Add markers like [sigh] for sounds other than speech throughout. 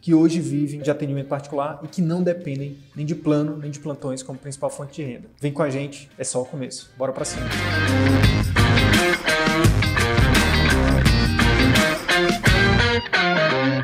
que hoje vivem de atendimento particular e que não dependem nem de plano nem de plantões como principal fonte de renda. Vem com a gente, é só o começo. Bora para cima.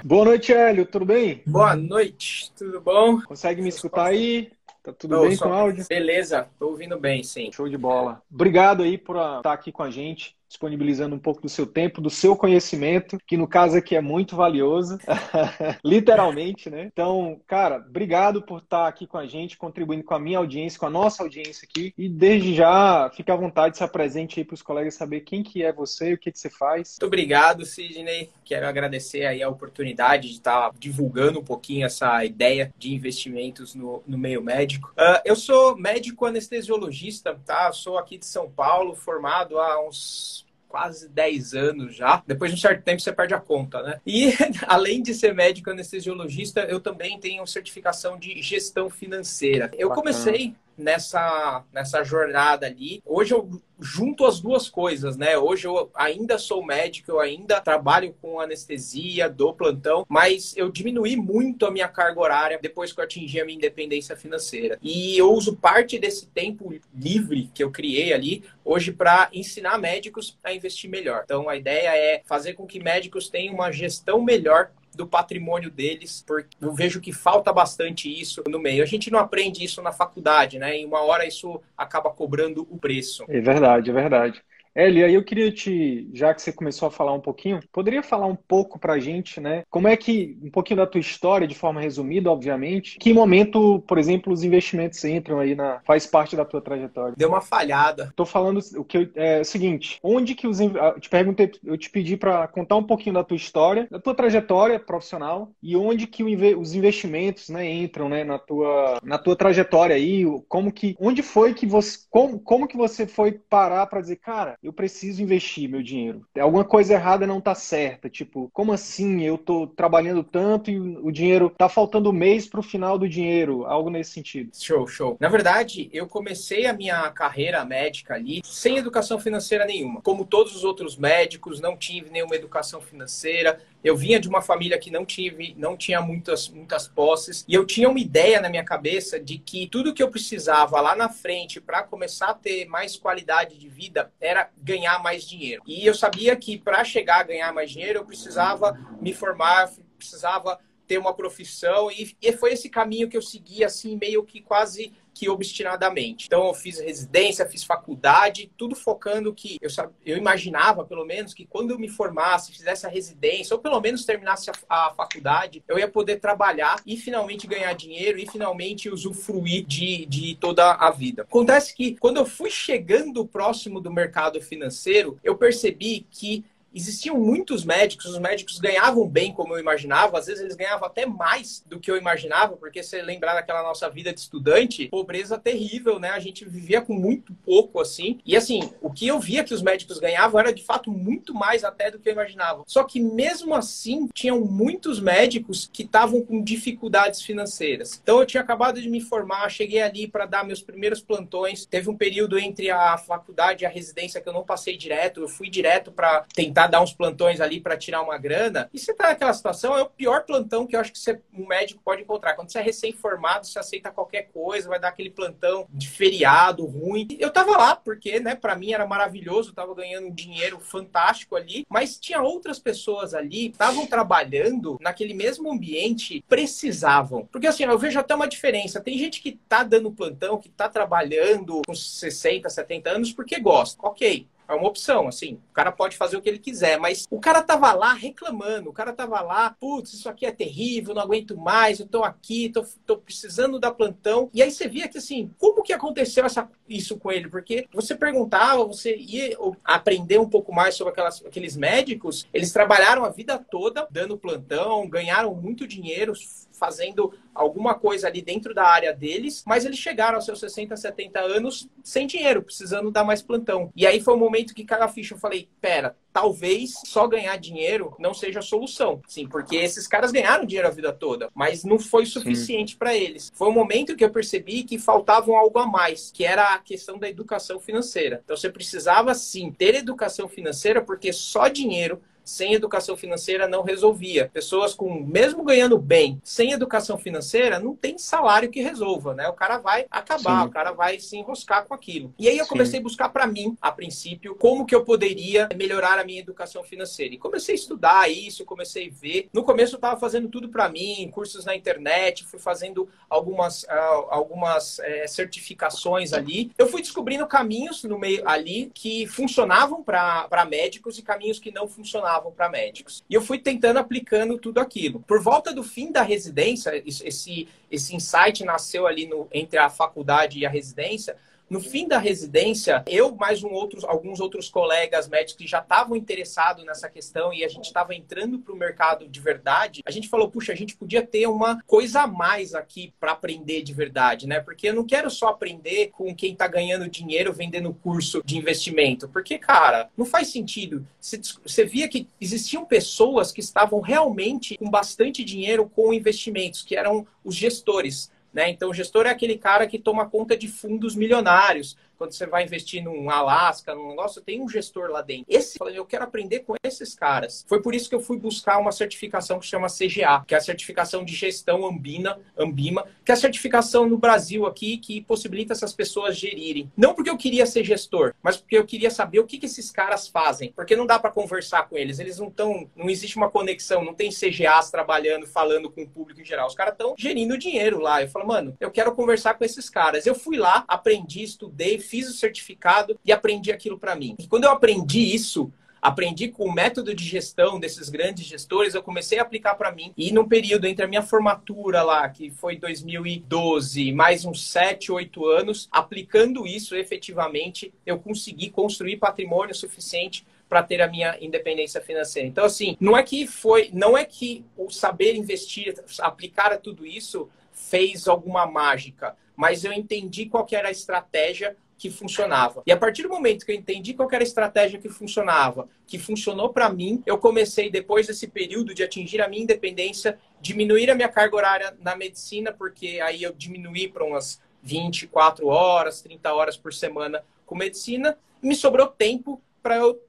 Boa noite, Hélio, tudo bem? Boa noite, tudo bom? Consegue me escutar aí? Tá tudo bem com o áudio? Beleza, tô ouvindo bem, sim. Show de bola. Obrigado aí por estar aqui com a gente disponibilizando um pouco do seu tempo, do seu conhecimento, que no caso aqui é muito valioso, [laughs] literalmente, né? Então, cara, obrigado por estar aqui com a gente, contribuindo com a minha audiência, com a nossa audiência aqui. E desde já, fique à vontade, se apresente aí para os colegas saber quem que é você e o que, que você faz. Muito obrigado, Sidney. Quero agradecer aí a oportunidade de estar divulgando um pouquinho essa ideia de investimentos no, no meio médico. Uh, eu sou médico anestesiologista, tá? Sou aqui de São Paulo, formado há uns quase 10 anos já. Depois de um certo tempo você perde a conta, né? E [laughs] além de ser médico anestesiologista, eu também tenho certificação de gestão financeira. Eu comecei nessa, nessa jornada ali. Hoje eu junto as duas coisas, né? Hoje eu ainda sou médico, eu ainda trabalho com anestesia, dou plantão, mas eu diminuí muito a minha carga horária depois que eu atingi a minha independência financeira. E eu uso parte desse tempo livre que eu criei ali hoje para ensinar médicos a investir melhor. Então a ideia é fazer com que médicos tenham uma gestão melhor do patrimônio deles, porque eu vejo que falta bastante isso no meio. A gente não aprende isso na faculdade, né? Em uma hora isso acaba cobrando o preço. É verdade, é verdade. Eli, aí eu queria te, já que você começou a falar um pouquinho, poderia falar um pouco pra gente, né? Como é que, um pouquinho da tua história, de forma resumida, obviamente, que momento, por exemplo, os investimentos entram aí na, faz parte da tua trajetória? Deu uma falhada. Tô falando o que eu, é o seguinte, onde que os, eu te perguntei, eu te pedi para contar um pouquinho da tua história, da tua trajetória profissional e onde que o, os investimentos, né, entram, né, na tua, na tua trajetória aí, como que, onde foi que você, como, como que você foi parar para dizer, cara, eu preciso investir meu dinheiro. Alguma coisa errada não tá certa. Tipo, como assim? Eu tô trabalhando tanto e o dinheiro tá faltando mês pro final do dinheiro. Algo nesse sentido. Show, show. Na verdade, eu comecei a minha carreira médica ali sem educação financeira nenhuma. Como todos os outros médicos, não tive nenhuma educação financeira eu vinha de uma família que não tive, não tinha muitas, muitas posses, e eu tinha uma ideia na minha cabeça de que tudo que eu precisava lá na frente para começar a ter mais qualidade de vida era ganhar mais dinheiro. E eu sabia que para chegar a ganhar mais dinheiro, eu precisava me formar, precisava ter uma profissão, e, e foi esse caminho que eu segui, assim, meio que quase que obstinadamente. Então eu fiz residência, fiz faculdade, tudo focando que eu, eu imaginava, pelo menos, que quando eu me formasse, fizesse a residência, ou pelo menos terminasse a, a faculdade, eu ia poder trabalhar e finalmente ganhar dinheiro e finalmente usufruir de, de toda a vida. Acontece que quando eu fui chegando próximo do mercado financeiro, eu percebi que existiam muitos médicos, os médicos ganhavam bem como eu imaginava, às vezes eles ganhavam até mais do que eu imaginava, porque se lembrar daquela nossa vida de estudante, pobreza terrível, né? A gente vivia com muito pouco assim. E assim, o que eu via que os médicos ganhavam era de fato muito mais até do que eu imaginava. Só que mesmo assim, tinham muitos médicos que estavam com dificuldades financeiras. Então eu tinha acabado de me formar, cheguei ali para dar meus primeiros plantões. Teve um período entre a faculdade e a residência que eu não passei direto, eu fui direto para tentar dar uns plantões ali para tirar uma grana. E você tá naquela situação, é o pior plantão que eu acho que você, um médico pode encontrar. Quando você é recém-formado, você aceita qualquer coisa, vai dar aquele plantão de feriado ruim. Eu tava lá porque, né, para mim era maravilhoso, tava ganhando um dinheiro fantástico ali, mas tinha outras pessoas ali, estavam trabalhando naquele mesmo ambiente, precisavam. Porque assim, eu vejo até uma diferença. Tem gente que tá dando plantão, que tá trabalhando com 60, 70 anos porque gosta. OK é uma opção, assim. O cara pode fazer o que ele quiser, mas o cara tava lá reclamando, o cara tava lá, putz, isso aqui é terrível, não aguento mais, eu tô aqui, tô, tô precisando da plantão. E aí você via que, assim, como que aconteceu essa, isso com ele? Porque você perguntava, você ia aprender um pouco mais sobre aquelas, aqueles médicos, eles trabalharam a vida toda dando plantão, ganharam muito dinheiro, fazendo alguma coisa ali dentro da área deles, mas eles chegaram aos seus 60, 70 anos sem dinheiro, precisando dar mais plantão. E aí foi o momento que caiu a ficha. Eu falei, pera, talvez só ganhar dinheiro não seja a solução. Sim, porque esses caras ganharam dinheiro a vida toda, mas não foi suficiente para eles. Foi o momento que eu percebi que faltavam algo a mais, que era a questão da educação financeira. Então você precisava sim ter educação financeira, porque só dinheiro sem educação financeira não resolvia. Pessoas com, mesmo ganhando bem, sem educação financeira, não tem salário que resolva, né? O cara vai acabar, Sim. o cara vai se enroscar com aquilo. E aí eu comecei Sim. a buscar para mim, a princípio, como que eu poderia melhorar a minha educação financeira. E comecei a estudar isso, comecei a ver. No começo eu estava fazendo tudo para mim, cursos na internet, fui fazendo algumas, uh, algumas uh, certificações ali. Eu fui descobrindo caminhos no meio ali que funcionavam para médicos e caminhos que não funcionavam para médicos. E eu fui tentando aplicando tudo aquilo. Por volta do fim da residência, esse, esse insight nasceu ali no, entre a faculdade e a residência, no fim da residência, eu mais um outros, alguns outros colegas médicos que já estavam interessados nessa questão e a gente estava entrando para o mercado de verdade, a gente falou, puxa, a gente podia ter uma coisa a mais aqui para aprender de verdade, né? Porque eu não quero só aprender com quem está ganhando dinheiro vendendo curso de investimento, porque, cara, não faz sentido. Você, via que existiam pessoas que estavam realmente com bastante dinheiro com investimentos, que eram os gestores. Né? Então, o gestor é aquele cara que toma conta de fundos milionários, quando você vai investir num Alasca, num negócio, tem um gestor lá dentro. Esse, eu quero aprender com esses caras. Foi por isso que eu fui buscar uma certificação que chama CGA, que é a certificação de gestão Ambina, Ambima, que é a certificação no Brasil aqui que possibilita essas pessoas gerirem. Não porque eu queria ser gestor, mas porque eu queria saber o que, que esses caras fazem. Porque não dá para conversar com eles. Eles não estão, não existe uma conexão, não tem CGAs trabalhando, falando com o público em geral. Os caras estão gerindo dinheiro lá. Eu falo, mano, eu quero conversar com esses caras. Eu fui lá, aprendi, estudei, fiz o certificado e aprendi aquilo para mim. E quando eu aprendi isso, aprendi com o método de gestão desses grandes gestores, eu comecei a aplicar para mim. E num período entre a minha formatura lá, que foi 2012, mais uns 7, 8 anos, aplicando isso efetivamente, eu consegui construir patrimônio suficiente para ter a minha independência financeira. Então, assim, não é que foi, não é que o saber investir, aplicar tudo isso fez alguma mágica, mas eu entendi qual era a estratégia que funcionava. E a partir do momento que eu entendi qual era a estratégia que funcionava, que funcionou para mim, eu comecei, depois desse período de atingir a minha independência, diminuir a minha carga horária na medicina, porque aí eu diminuí para umas 24 horas, 30 horas por semana com medicina, e me sobrou tempo para eu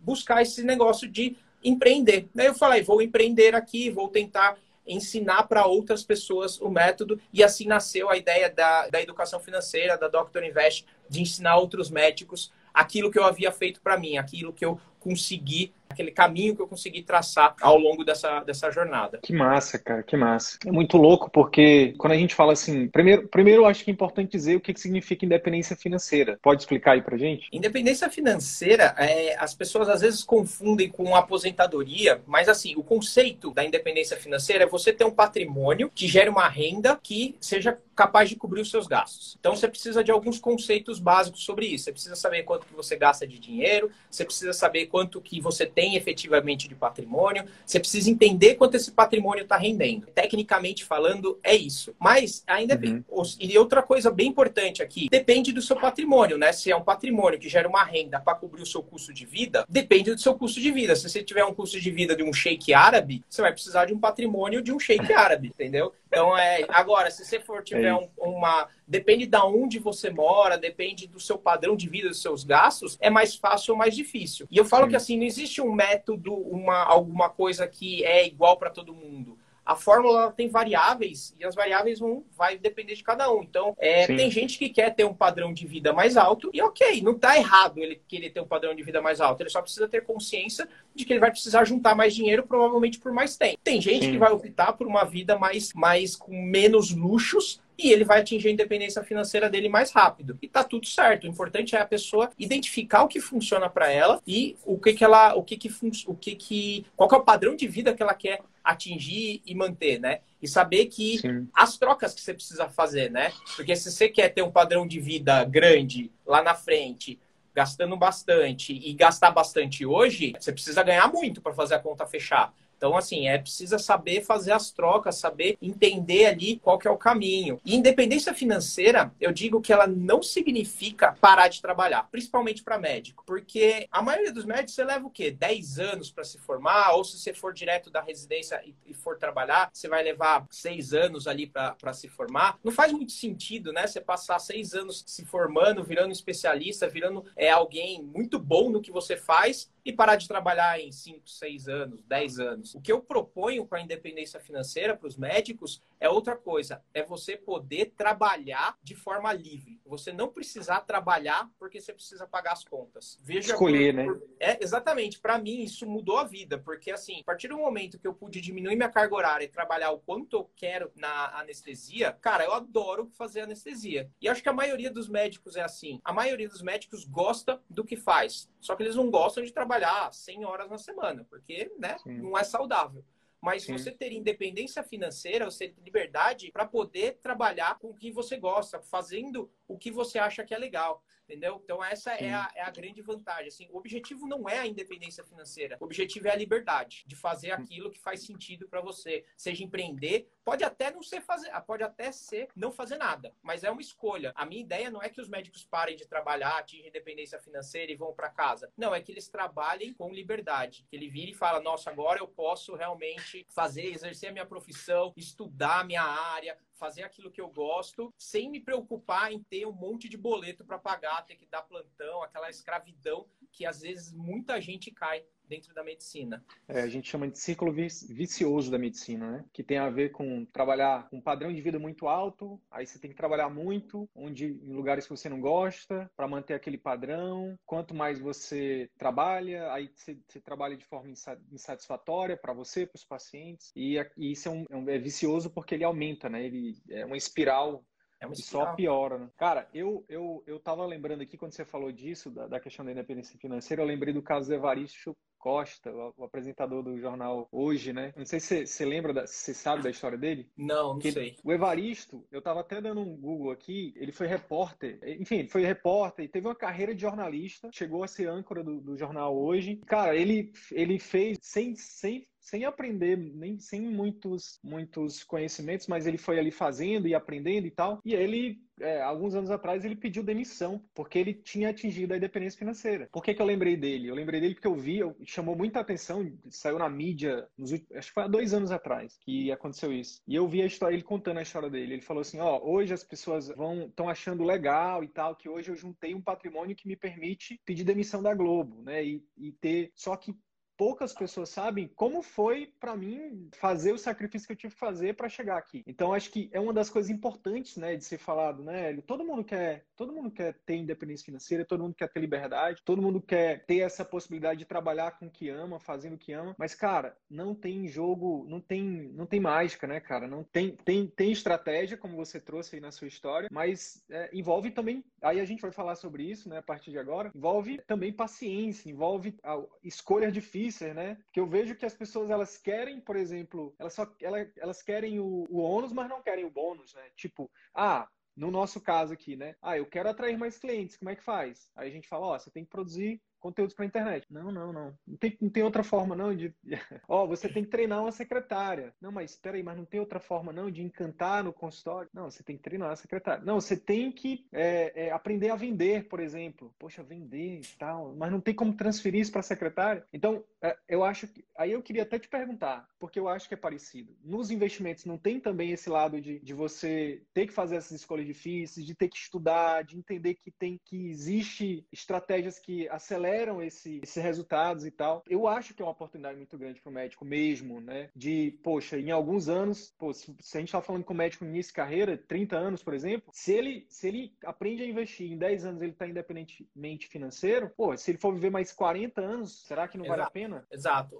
buscar esse negócio de empreender. Daí eu falei, vou empreender aqui, vou tentar ensinar para outras pessoas o método e assim nasceu a ideia da, da educação financeira, da Dr. Invest, de ensinar outros médicos aquilo que eu havia feito para mim, aquilo que eu consegui aquele caminho que eu consegui traçar ao longo dessa, dessa jornada. Que massa, cara, que massa. É muito louco porque quando a gente fala assim, primeiro, primeiro eu acho que é importante dizer o que, que significa independência financeira. Pode explicar aí pra gente? Independência financeira, é, as pessoas às vezes confundem com aposentadoria, mas assim, o conceito da independência financeira é você ter um patrimônio que gere uma renda que seja capaz de cobrir os seus gastos. Então você precisa de alguns conceitos básicos sobre isso. Você precisa saber quanto que você gasta de dinheiro, você precisa saber quanto que você tem tem efetivamente de patrimônio, você precisa entender quanto esse patrimônio está rendendo. Tecnicamente falando, é isso. Mas ainda uhum. e outra coisa bem importante aqui, depende do seu patrimônio, né? Se é um patrimônio que gera uma renda para cobrir o seu custo de vida, depende do seu custo de vida. Se você tiver um custo de vida de um sheik árabe, você vai precisar de um patrimônio de um sheik árabe, entendeu? Então, é, agora, se você for tiver é um, uma. Depende de onde você mora, depende do seu padrão de vida, dos seus gastos, é mais fácil ou mais difícil. E eu falo que assim, não existe um método, uma, alguma coisa que é igual para todo mundo a fórmula tem variáveis e as variáveis vão vai depender de cada um. Então, é, tem gente que quer ter um padrão de vida mais alto e ok, não está errado ele querer ter um padrão de vida mais alto. Ele só precisa ter consciência de que ele vai precisar juntar mais dinheiro, provavelmente por mais tempo. Tem gente Sim. que vai optar por uma vida mais, mais com menos luxos, e ele vai atingir a independência financeira dele mais rápido. E tá tudo certo. O importante é a pessoa identificar o que funciona para ela e o que que ela, o que que o que que qual que é o padrão de vida que ela quer atingir e manter, né? E saber que Sim. as trocas que você precisa fazer, né? Porque se você quer ter um padrão de vida grande lá na frente, gastando bastante e gastar bastante hoje, você precisa ganhar muito para fazer a conta fechar. Então, assim, é precisa saber fazer as trocas, saber entender ali qual que é o caminho. E independência financeira, eu digo que ela não significa parar de trabalhar, principalmente para médico, porque a maioria dos médicos você leva o quê? 10 anos para se formar, ou se você for direto da residência e, for trabalhar, você vai levar 6 anos ali para se formar. Não faz muito sentido, né? Você passar 6 anos se formando, virando especialista, virando é, alguém muito bom no que você faz e parar de trabalhar em 5, 6 anos, 10 anos. O que eu proponho para a independência financeira para os médicos é outra coisa, é você poder trabalhar de forma livre. Você não precisar trabalhar porque você precisa pagar as contas. Veja escolher, por, né? É exatamente. Para mim isso mudou a vida, porque assim, a partir do momento que eu pude diminuir minha carga horária e trabalhar o quanto eu quero na anestesia, cara, eu adoro fazer anestesia. E acho que a maioria dos médicos é assim. A maioria dos médicos gosta do que faz, só que eles não gostam de trabalhar 100 horas na semana, porque, né, Sim. não é saudável mas Sim. você ter independência financeira, você ter liberdade para poder trabalhar com o que você gosta, fazendo o que você acha que é legal. Entendeu? Então, essa é a, é a, grande vantagem. Assim, o objetivo não é a independência financeira. O objetivo é a liberdade de fazer aquilo que faz sentido para você. Seja empreender, pode até não ser fazer, pode até ser não fazer nada, mas é uma escolha. A minha ideia não é que os médicos parem de trabalhar, atingem independência financeira e vão para casa. Não, é que eles trabalhem com liberdade. Que ele vire e fala: nossa, agora eu posso realmente fazer, exercer a minha profissão, estudar a minha área, fazer aquilo que eu gosto, sem me preocupar em ter um monte de boleto para pagar, ter que dar plantão, aquela escravidão que às vezes muita gente cai dentro da medicina. É, a gente chama de ciclo vicioso da medicina, né? Que tem a ver com trabalhar com um padrão de vida muito alto, aí você tem que trabalhar muito, onde em lugares que você não gosta, para manter aquele padrão. Quanto mais você trabalha, aí você, você trabalha de forma insatisfatória para você, para os pacientes. E, e isso é, um, é, é vicioso porque ele aumenta, né? Ele é uma espiral é uma só piora, né? Cara, eu, eu, eu tava lembrando aqui, quando você falou disso, da, da questão da independência financeira, eu lembrei do caso do Evaristo Costa, o, apresentador do jornal Hoje, né? Não sei se você lembra, da, se você sabe da história dele. Não, não que sei. o Evaristo, eu tava até dando um Google aqui, ele foi repórter, enfim, ele foi repórter e teve uma carreira de jornalista, chegou a ser âncora do, do jornal Hoje. Cara, ele, ele fez sem, sem sem aprender, nem sem muitos, muitos conhecimentos, mas ele foi ali fazendo e aprendendo e tal. E ele, é, alguns anos atrás, ele pediu demissão, porque ele tinha atingido a independência financeira. Por que, que eu lembrei dele? Eu lembrei dele porque eu vi, eu, chamou muita atenção, saiu na mídia, nos, acho que foi há dois anos atrás que aconteceu isso. E eu vi a história, ele contando a história dele. Ele falou assim: ó, hoje as pessoas vão estão achando legal e tal, que hoje eu juntei um patrimônio que me permite pedir demissão da Globo, né? E, e ter. Só que poucas pessoas sabem como foi para mim fazer o sacrifício que eu tive que fazer para chegar aqui. Então acho que é uma das coisas importantes, né, de ser falado, né? Todo mundo quer, todo mundo quer ter independência financeira, todo mundo quer ter liberdade, todo mundo quer ter essa possibilidade de trabalhar com o que ama, fazendo o que ama. Mas cara, não tem jogo, não tem, não tem mágica, né, cara? Não tem, tem, tem estratégia como você trouxe aí na sua história, mas é, envolve também. Aí a gente vai falar sobre isso, né, a partir de agora. Envolve também paciência, envolve escolhas difíceis difíceis, né? Porque eu vejo que as pessoas elas querem, por exemplo, elas só elas, elas querem o, o ônus, mas não querem o bônus, né? Tipo, ah, no nosso caso aqui, né? Ah, eu quero atrair mais clientes, como é que faz? Aí a gente fala, ó, você tem que produzir conteúdos para internet. Não, não, não. Não tem, não tem outra forma, não, de. [laughs] Ó, oh, você tem que treinar uma secretária. Não, mas espera aí, mas não tem outra forma, não, de encantar no consultório? Não, você tem que treinar a secretária. Não, você tem que é, é, aprender a vender, por exemplo. Poxa, vender e tal. Mas não tem como transferir isso para secretária? Então, é, eu acho que. Aí eu queria até te perguntar, porque eu acho que é parecido. Nos investimentos não tem também esse lado de, de você ter que fazer essas escolhas difíceis, de ter que estudar, de entender que tem que existe estratégias que aceleram geram esse, esses resultados e tal. Eu acho que é uma oportunidade muito grande para o médico mesmo, né? De, poxa, em alguns anos, pô, se, se a gente está falando com o médico no início de carreira, 30 anos, por exemplo, se ele, se ele aprende a investir, em 10 anos ele está independentemente financeiro, pô, se ele for viver mais 40 anos, será que não Exato. vale a pena? Exato.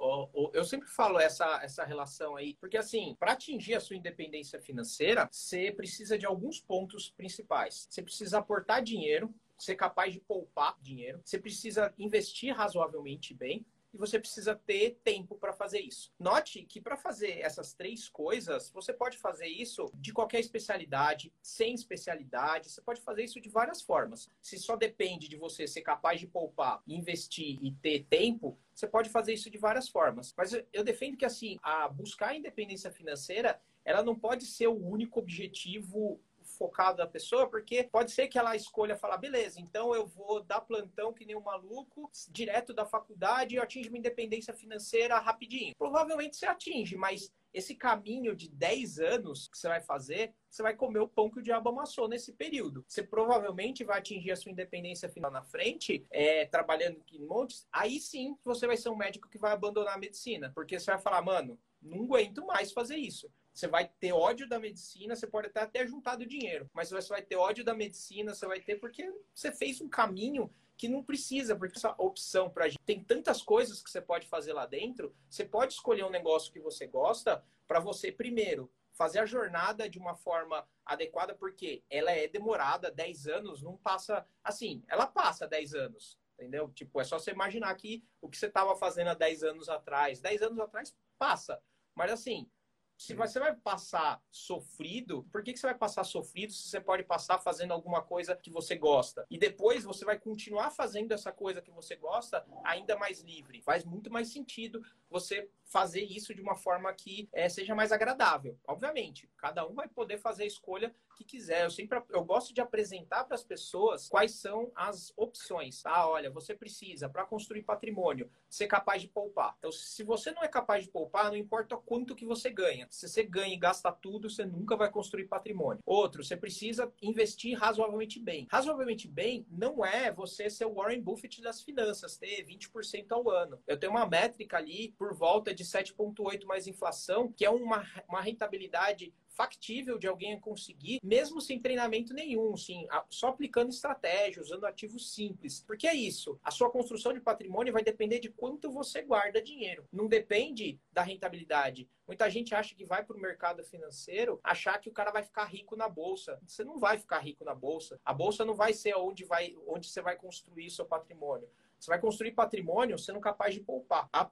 Eu sempre falo essa, essa relação aí, porque assim, para atingir a sua independência financeira, você precisa de alguns pontos principais. Você precisa aportar dinheiro, ser capaz de poupar dinheiro, você precisa investir razoavelmente bem, e você precisa ter tempo para fazer isso. Note que para fazer essas três coisas, você pode fazer isso de qualquer especialidade, sem especialidade, você pode fazer isso de várias formas. Se só depende de você ser capaz de poupar, investir e ter tempo, você pode fazer isso de várias formas. Mas eu defendo que assim, a buscar a independência financeira, ela não pode ser o único objetivo focado da pessoa, porque pode ser que ela escolha falar, beleza, então eu vou dar plantão que nem um maluco, direto da faculdade e eu minha independência financeira rapidinho. Provavelmente você atinge, mas esse caminho de 10 anos que você vai fazer, você vai comer o pão que o diabo amassou nesse período. Você provavelmente vai atingir a sua independência final na frente, é, trabalhando em montes. Aí sim você vai ser um médico que vai abandonar a medicina. Porque você vai falar, mano, não aguento mais fazer isso. Você vai ter ódio da medicina, você pode até ter juntado dinheiro, mas você vai ter ódio da medicina, você vai ter porque você fez um caminho que não precisa, porque essa opção para gente tem tantas coisas que você pode fazer lá dentro. Você pode escolher um negócio que você gosta para você primeiro fazer a jornada de uma forma adequada, porque ela é demorada, 10 anos não passa assim, ela passa 10 anos, entendeu? Tipo, é só você imaginar que o que você estava fazendo há 10 anos atrás, 10 anos atrás passa. Mas assim, se você vai passar sofrido, por que, que você vai passar sofrido se você pode passar fazendo alguma coisa que você gosta? E depois você vai continuar fazendo essa coisa que você gosta ainda mais livre. Faz muito mais sentido você fazer isso de uma forma que é, seja mais agradável. Obviamente, cada um vai poder fazer a escolha que quiser. Eu sempre eu gosto de apresentar para as pessoas quais são as opções. Ah, olha, você precisa para construir patrimônio ser capaz de poupar. Então, se você não é capaz de poupar, não importa quanto que você ganha. Se você ganha e gasta tudo, você nunca vai construir patrimônio. Outro, você precisa investir razoavelmente bem. Razoavelmente bem não é você ser o Warren Buffett das finanças, ter 20% ao ano. Eu tenho uma métrica ali por volta de 7,8 mais inflação, que é uma, uma rentabilidade factível de alguém conseguir, mesmo sem treinamento nenhum, sim, só aplicando estratégia, usando ativos simples. Porque é isso, a sua construção de patrimônio vai depender de quanto você guarda dinheiro. Não depende da rentabilidade. Muita gente acha que vai para o mercado financeiro achar que o cara vai ficar rico na bolsa. Você não vai ficar rico na bolsa. A bolsa não vai ser onde, vai, onde você vai construir seu patrimônio. Você vai construir patrimônio sendo capaz de poupar. A,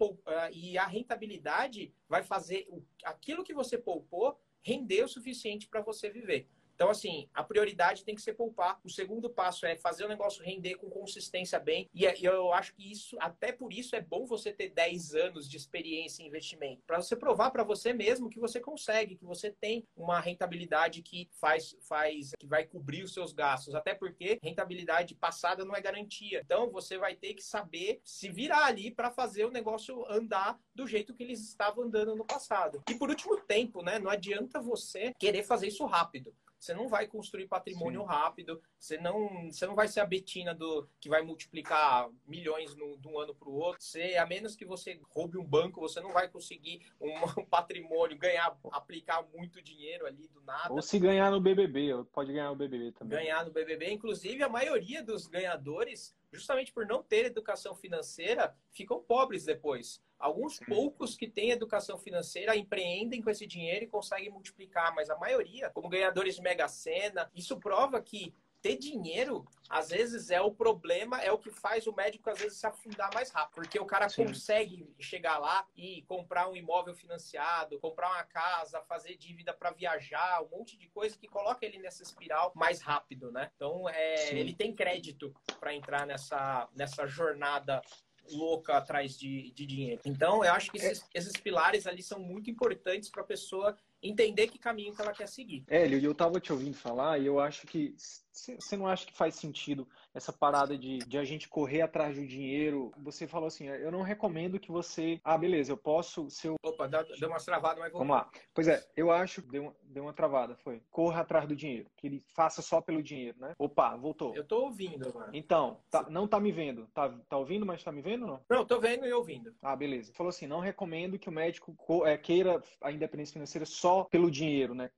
e a rentabilidade vai fazer aquilo que você poupou render o suficiente para você viver. Então, assim, a prioridade tem que ser poupar. O segundo passo é fazer o negócio render com consistência bem. E é, eu acho que isso, até por isso, é bom você ter 10 anos de experiência em investimento. Para você provar para você mesmo que você consegue, que você tem uma rentabilidade que faz, faz, que vai cobrir os seus gastos. Até porque rentabilidade passada não é garantia. Então, você vai ter que saber se virar ali para fazer o negócio andar do jeito que eles estavam andando no passado. E por último, tempo, né? Não adianta você querer fazer isso rápido. Você não vai construir patrimônio Sim. rápido, você não, você não vai ser a Betina do que vai multiplicar milhões no, de um ano para o outro. Você, a menos que você roube um banco, você não vai conseguir um, [laughs] um patrimônio, ganhar, aplicar muito dinheiro ali do nada. Ou se ganhar no BBB, pode ganhar no BBB também. Ganhar no BBB, inclusive a maioria dos ganhadores justamente por não ter educação financeira, ficam pobres depois. Alguns Sim. poucos que têm educação financeira empreendem com esse dinheiro e conseguem multiplicar, mas a maioria, como ganhadores de Mega Sena, isso prova que ter dinheiro, às vezes, é o problema, é o que faz o médico, às vezes, se afundar mais rápido. Porque o cara Sim. consegue chegar lá e comprar um imóvel financiado, comprar uma casa, fazer dívida para viajar, um monte de coisa que coloca ele nessa espiral mais rápido, né? Então, é, ele tem crédito para entrar nessa, nessa jornada louca atrás de, de dinheiro. Então, eu acho que esses, esses pilares ali são muito importantes para a pessoa entender que caminho que ela quer seguir. É, eu estava te ouvindo falar e eu acho que você não acha que faz sentido essa parada de, de a gente correr atrás do dinheiro? Você falou assim, eu não recomendo que você. Ah, beleza, eu posso. Se eu... Opa, deu uma travada, mas Vamos lá. Pois é, eu acho. Deu, deu uma travada, foi. Corra atrás do dinheiro. Que ele faça só pelo dinheiro, né? Opa, voltou. Eu tô ouvindo, mano. Então, tá, não tá me vendo. Tá, tá ouvindo, mas tá me vendo não? Não, tô vendo e ouvindo. Ah, beleza. Falou assim, não recomendo que o médico é, queira a independência financeira só pelo dinheiro, né?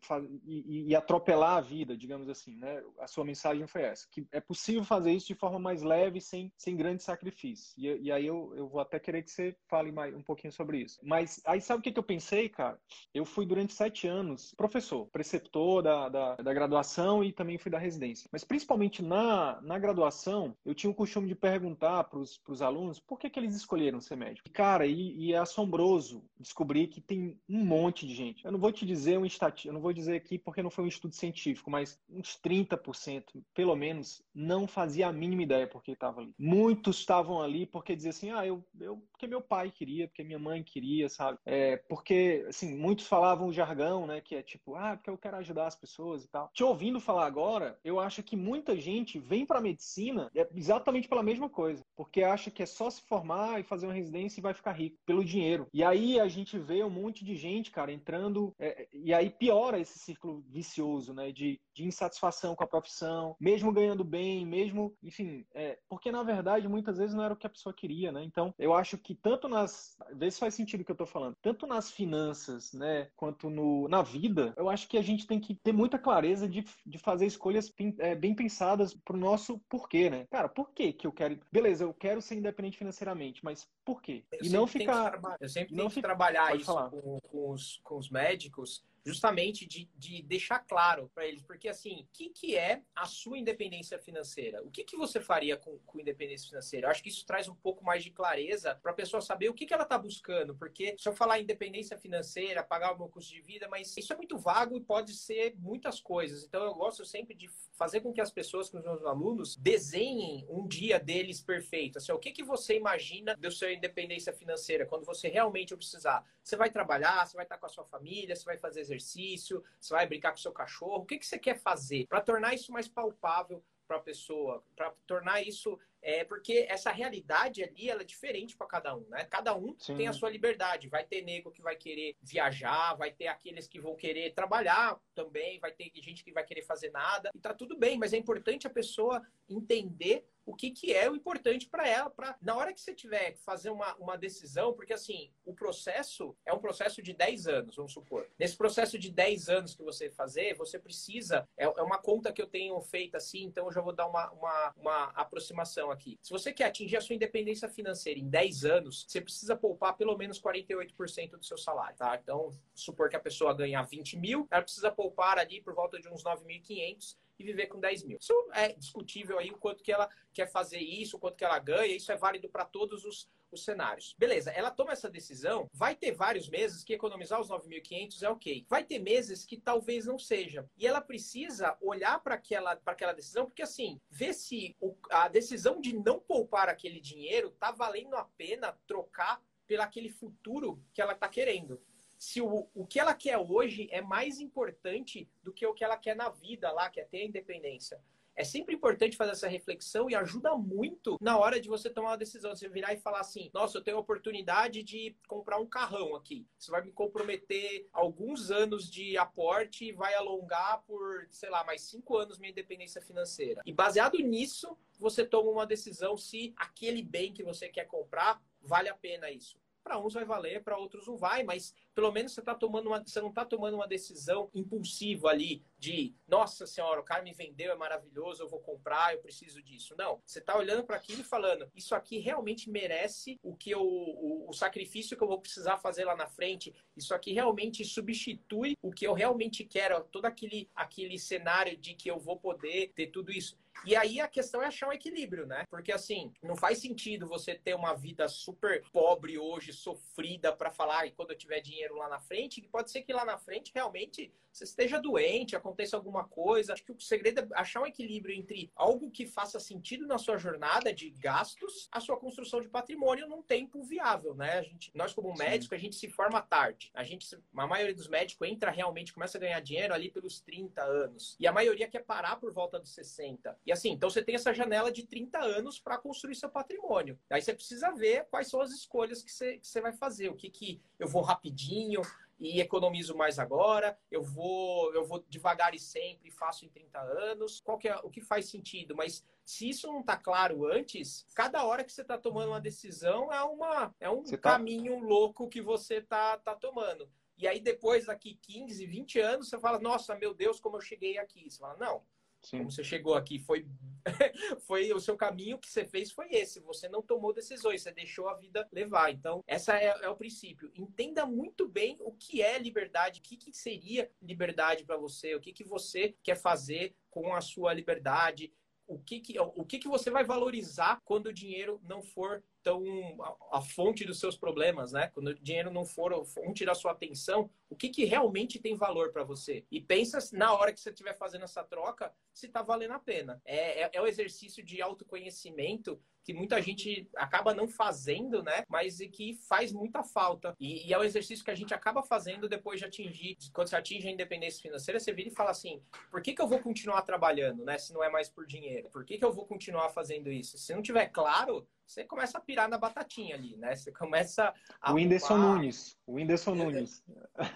E, e atropelar a vida, digamos assim, né? A sua mensagem foi essa. Que é possível fazer isso de forma mais leve, sem, sem grande sacrifício. E, e aí eu, eu vou até querer que você fale mais um pouquinho sobre isso. Mas aí sabe o que, que eu pensei, cara? Eu fui durante sete anos professor, preceptor da, da, da graduação e também fui da residência. Mas principalmente na, na graduação, eu tinha o costume de perguntar para os alunos por que, que eles escolheram ser médico. Cara, e, e, é assombroso descobrir que tem um monte de gente. Eu não vou te dizer um estatístico, eu não vou dizer aqui porque não foi um estudo científico, mas uns 30%, pelo menos, não fazia a mínima ideia porque estava ali. Muitos estavam ali porque diziam assim, ah, eu, eu porque meu pai queria, porque minha mãe queria, sabe? É, porque, assim, muitos falavam o jargão, né, que é tipo, ah, porque eu quero ajudar as pessoas e tal. Te ouvindo falar agora, eu acho que muita gente vem para medicina é exatamente pela mesma coisa, porque acha que é só se formar e fazer uma residência e vai ficar rico pelo dinheiro. E aí a gente vê um monte de gente, cara, entrando é, e aí piora esse círculo vicioso, né, de, de insatisfação com a profissão, mesmo ganhando bem, mesmo, enfim, é, porque na verdade muitas vezes não era o que a pessoa queria, né? Então eu acho que tanto nas, vê se faz sentido o que eu tô falando, tanto nas finanças, né, quanto no, na vida, eu acho que a gente tem que ter muita clareza de, de fazer escolhas é, bem pensadas pro nosso porquê, né? Cara, por que que eu quero, beleza, eu quero ser independente financeiramente, mas por quê? Eu e não ficar, eu sempre tenho que trabalhar isso com, com, os, com os médicos justamente de, de deixar claro para eles, porque assim, o que, que é a sua independência financeira? O que, que você faria com, com independência financeira? Eu acho que isso traz um pouco mais de clareza para a pessoa saber o que, que ela está buscando, porque se eu falar independência financeira, pagar o meu custo de vida, mas isso é muito vago e pode ser muitas coisas. Então eu gosto sempre de fazer com que as pessoas, com os meus alunos, desenhem um dia deles perfeito. Assim, o que, que você imagina do seu independência financeira quando você realmente precisar? Você vai trabalhar, você vai estar com a sua família, você vai fazer exercício, você vai brincar com seu cachorro. O que, que você quer fazer para tornar isso mais palpável para a pessoa, para tornar isso é porque essa realidade ali ela é diferente para cada um, né? Cada um Sim. tem a sua liberdade. Vai ter nego que vai querer viajar, vai ter aqueles que vão querer trabalhar também, vai ter gente que vai querer fazer nada e tá tudo bem, mas é importante a pessoa entender o que, que é o importante para ela, para na hora que você tiver que fazer uma, uma decisão, porque assim, o processo é um processo de 10 anos, vamos supor. Nesse processo de 10 anos que você fazer, você precisa, é, é uma conta que eu tenho feita assim, então eu já vou dar uma, uma, uma aproximação aqui. Se você quer atingir a sua independência financeira em 10 anos, você precisa poupar pelo menos 48% do seu salário, tá? Então, supor que a pessoa ganha 20 mil, ela precisa poupar ali por volta de uns 9.500 viver com 10 mil. Isso é discutível aí o quanto que ela quer fazer isso, o quanto que ela ganha, isso é válido para todos os, os cenários. Beleza, ela toma essa decisão, vai ter vários meses que economizar os 9.500 é ok. Vai ter meses que talvez não seja. E ela precisa olhar para aquela, aquela decisão, porque assim, ver se o, a decisão de não poupar aquele dinheiro tá valendo a pena trocar pelo aquele futuro que ela está querendo se o, o que ela quer hoje é mais importante do que o que ela quer na vida lá, que é ter a independência. É sempre importante fazer essa reflexão e ajuda muito na hora de você tomar uma decisão. Você virar e falar assim: nossa, eu tenho a oportunidade de comprar um carrão aqui. Isso vai me comprometer alguns anos de aporte e vai alongar por, sei lá, mais cinco anos minha independência financeira. E baseado nisso, você toma uma decisão se aquele bem que você quer comprar vale a pena isso. Para uns vai valer, para outros não vai, mas pelo menos você tá tomando uma, você não está tomando uma decisão impulsiva ali de, nossa senhora, o cara me vendeu, é maravilhoso, eu vou comprar, eu preciso disso. Não, você está olhando para aquilo e falando, isso aqui realmente merece o que eu, o, o sacrifício que eu vou precisar fazer lá na frente. Isso aqui realmente substitui o que eu realmente quero, todo aquele aquele cenário de que eu vou poder ter tudo isso. E aí a questão é achar um equilíbrio, né? Porque assim, não faz sentido você ter uma vida super pobre hoje, sofrida, para falar, e quando eu tiver dinheiro lá na frente, que pode ser que lá na frente realmente você esteja doente, aconteça alguma coisa. Acho que o segredo é achar um equilíbrio entre algo que faça sentido na sua jornada de gastos, a sua construção de patrimônio num tempo viável, né? A gente, nós como médico, a gente se forma tarde. A gente, a maioria dos médicos entra realmente, começa a ganhar dinheiro ali pelos 30 anos. E a maioria quer parar por volta dos 60. E assim, então você tem essa janela de 30 anos para construir seu patrimônio. Aí você precisa ver quais são as escolhas que você, que você vai fazer. O que, que eu vou rapidinho, e economizo mais agora, eu vou eu vou devagar e sempre, faço em 30 anos. Qual que é o que faz sentido? Mas se isso não está claro antes, cada hora que você está tomando uma decisão é uma é um tá... caminho louco que você tá tá tomando. E aí depois daqui 15, 20 anos você fala: "Nossa, meu Deus, como eu cheguei aqui". Você fala: "Não, Sim. Como você chegou aqui, foi, [laughs] foi o seu caminho que você fez foi esse. Você não tomou decisões, você deixou a vida levar. Então, essa é, é o princípio. Entenda muito bem o que é liberdade, o que, que seria liberdade para você, o que, que você quer fazer com a sua liberdade, o que, que, o que, que você vai valorizar quando o dinheiro não for tão a, a, fonte dos seus problemas, né? Quando o dinheiro não for a fonte da sua atenção, o que, que realmente tem valor para você? E pensa na hora que você estiver fazendo essa troca se está valendo a pena. É, é, é o exercício de autoconhecimento que muita gente acaba não fazendo, né? Mas que faz muita falta. E, e, é o exercício que a gente acaba fazendo depois de atingir, quando você atinge a independência financeira, você vira e fala assim: por que, que eu vou continuar trabalhando, né? Se não é mais por dinheiro? Por que, que eu vou continuar fazendo isso? Se não tiver claro, você começa a pirar na batatinha ali, né? Você começa a. O Whindersson Nunes. O Whindersson Nunes.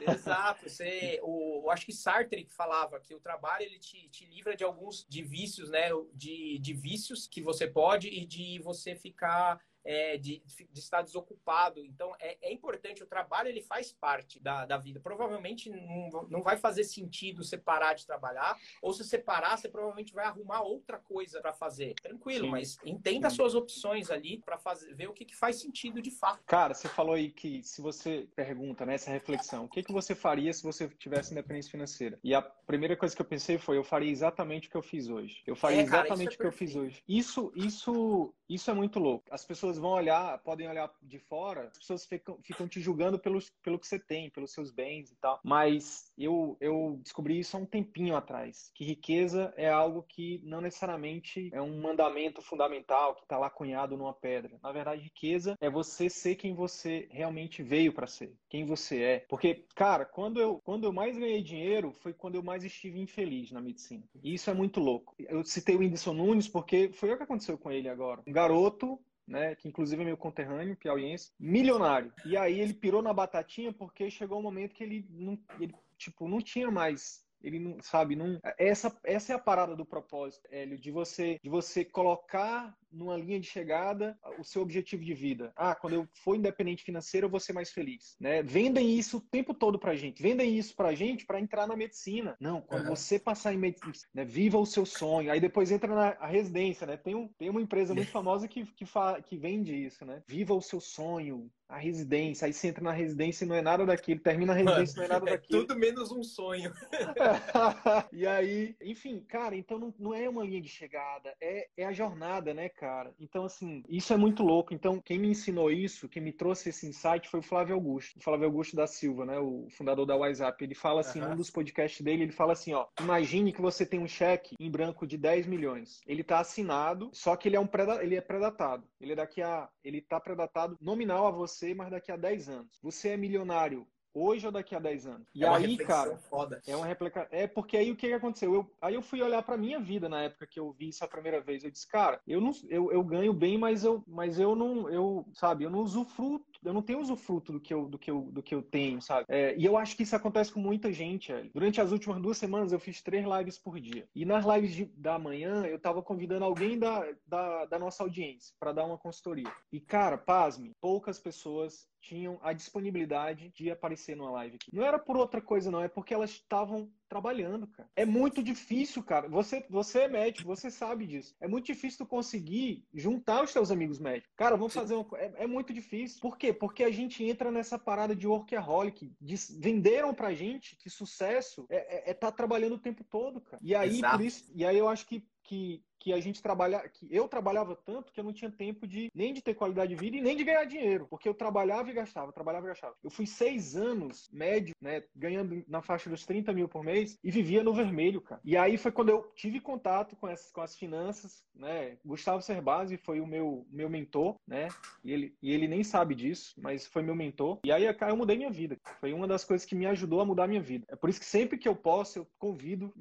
Exato. Você, o, eu acho que Sartre que falava que o trabalho ele te, te livra de alguns de vícios, né? De, de vícios que você pode e de você ficar é, de, de, estar desocupado. Então, é, é, importante, o trabalho ele faz parte da, da vida. Provavelmente não, não vai fazer sentido você parar de trabalhar, ou se você parar, você provavelmente vai arrumar outra coisa para fazer. Tranquilo, Sim. mas entenda as suas opções ali para ver o que, que faz sentido de fato. Cara, você falou aí que se você pergunta nessa né, reflexão, o que, que você faria se você tivesse independência financeira? E a primeira coisa que eu pensei foi, eu faria exatamente o que eu fiz hoje. Eu faria é, cara, exatamente é o que eu fiz hoje. Isso, isso, isso é muito louco. As vão olhar, podem olhar de fora, as pessoas ficam, ficam te julgando pelos, pelo que você tem, pelos seus bens e tal. Mas eu, eu descobri isso há um tempinho atrás, que riqueza é algo que não necessariamente é um mandamento fundamental que está lá cunhado numa pedra. Na verdade, riqueza é você ser quem você realmente veio para ser, quem você é. Porque, cara, quando eu, quando eu mais ganhei dinheiro foi quando eu mais estive infeliz na medicina. E isso é muito louco. Eu citei o Whindersson Nunes porque foi o que aconteceu com ele agora. Um garoto né, que inclusive é meu conterrâneo, piauiense, milionário. E aí ele pirou na batatinha porque chegou um momento que ele não, ele, tipo, não tinha mais ele não sabe, não. Essa, essa é a parada do propósito, Hélio, de você, de você colocar numa linha de chegada o seu objetivo de vida. Ah, quando eu for independente financeiro, eu vou ser mais feliz. Né? Vendem isso o tempo todo pra gente. Vendem isso pra gente para entrar na medicina. Não, quando uhum. você passar em medicina, né, viva o seu sonho. Aí depois entra na residência, né? Tem, um, tem uma empresa muito famosa que, que, fa, que vende isso, né? Viva o seu sonho, a residência, aí você entra na residência e não é nada daquilo, termina a residência e não é nada é daquilo. Tudo menos um sonho. [laughs] e aí, enfim, cara, então não, não é uma linha de chegada, é, é a jornada, né, cara? Então, assim, isso é muito louco. Então, quem me ensinou isso, quem me trouxe esse insight foi o Flávio Augusto, o Flávio Augusto da Silva, né, o fundador da WhatsApp. Ele fala assim, uhum. num dos podcasts dele, ele fala assim, ó, imagine que você tem um cheque em branco de 10 milhões. Ele tá assinado, só que ele é um ele é predatado. Ele é daqui a ele tá predatado nominal a você, mas daqui a 10 anos. Você é milionário hoje ou daqui a 10 anos. E é aí, cara, foda. é uma réplica. É porque aí o que aconteceu? Eu, aí eu fui olhar para minha vida na época que eu vi isso a primeira vez. Eu disse, cara, eu não, eu, eu ganho bem, mas eu, mas eu não, eu, sabe, eu não usufruto, eu não tenho usufruto do que eu, do que eu, do que eu tenho, sabe? É, e eu acho que isso acontece com muita gente. Velho. Durante as últimas duas semanas eu fiz três lives por dia. E nas lives de, da manhã eu tava convidando alguém da, da, da nossa audiência para dar uma consultoria. E cara, pasme, poucas pessoas tinham a disponibilidade de aparecer numa live aqui. Não era por outra coisa, não, é porque elas estavam trabalhando, cara. É muito difícil, cara. Você, você é médico, você sabe disso. É muito difícil tu conseguir juntar os teus amigos médicos. Cara, vamos fazer uma é, é muito difícil. Por quê? Porque a gente entra nessa parada de workaholic. De, venderam pra gente que sucesso é estar é, é tá trabalhando o tempo todo, cara. E aí, por isso, e aí eu acho que que que a gente trabalha, que eu trabalhava tanto que eu não tinha tempo de nem de ter qualidade de vida e nem de ganhar dinheiro, porque eu trabalhava e gastava, trabalhava e gastava. Eu fui seis anos médio, né, ganhando na faixa dos 30 mil por mês e vivia no vermelho, cara. E aí foi quando eu tive contato com essas com as finanças, né? Gustavo Cerbasi foi o meu meu mentor, né? E ele, e ele nem sabe disso, mas foi meu mentor. E aí eu mudei minha vida. Foi uma das coisas que me ajudou a mudar minha vida. É por isso que sempre que eu posso, eu convido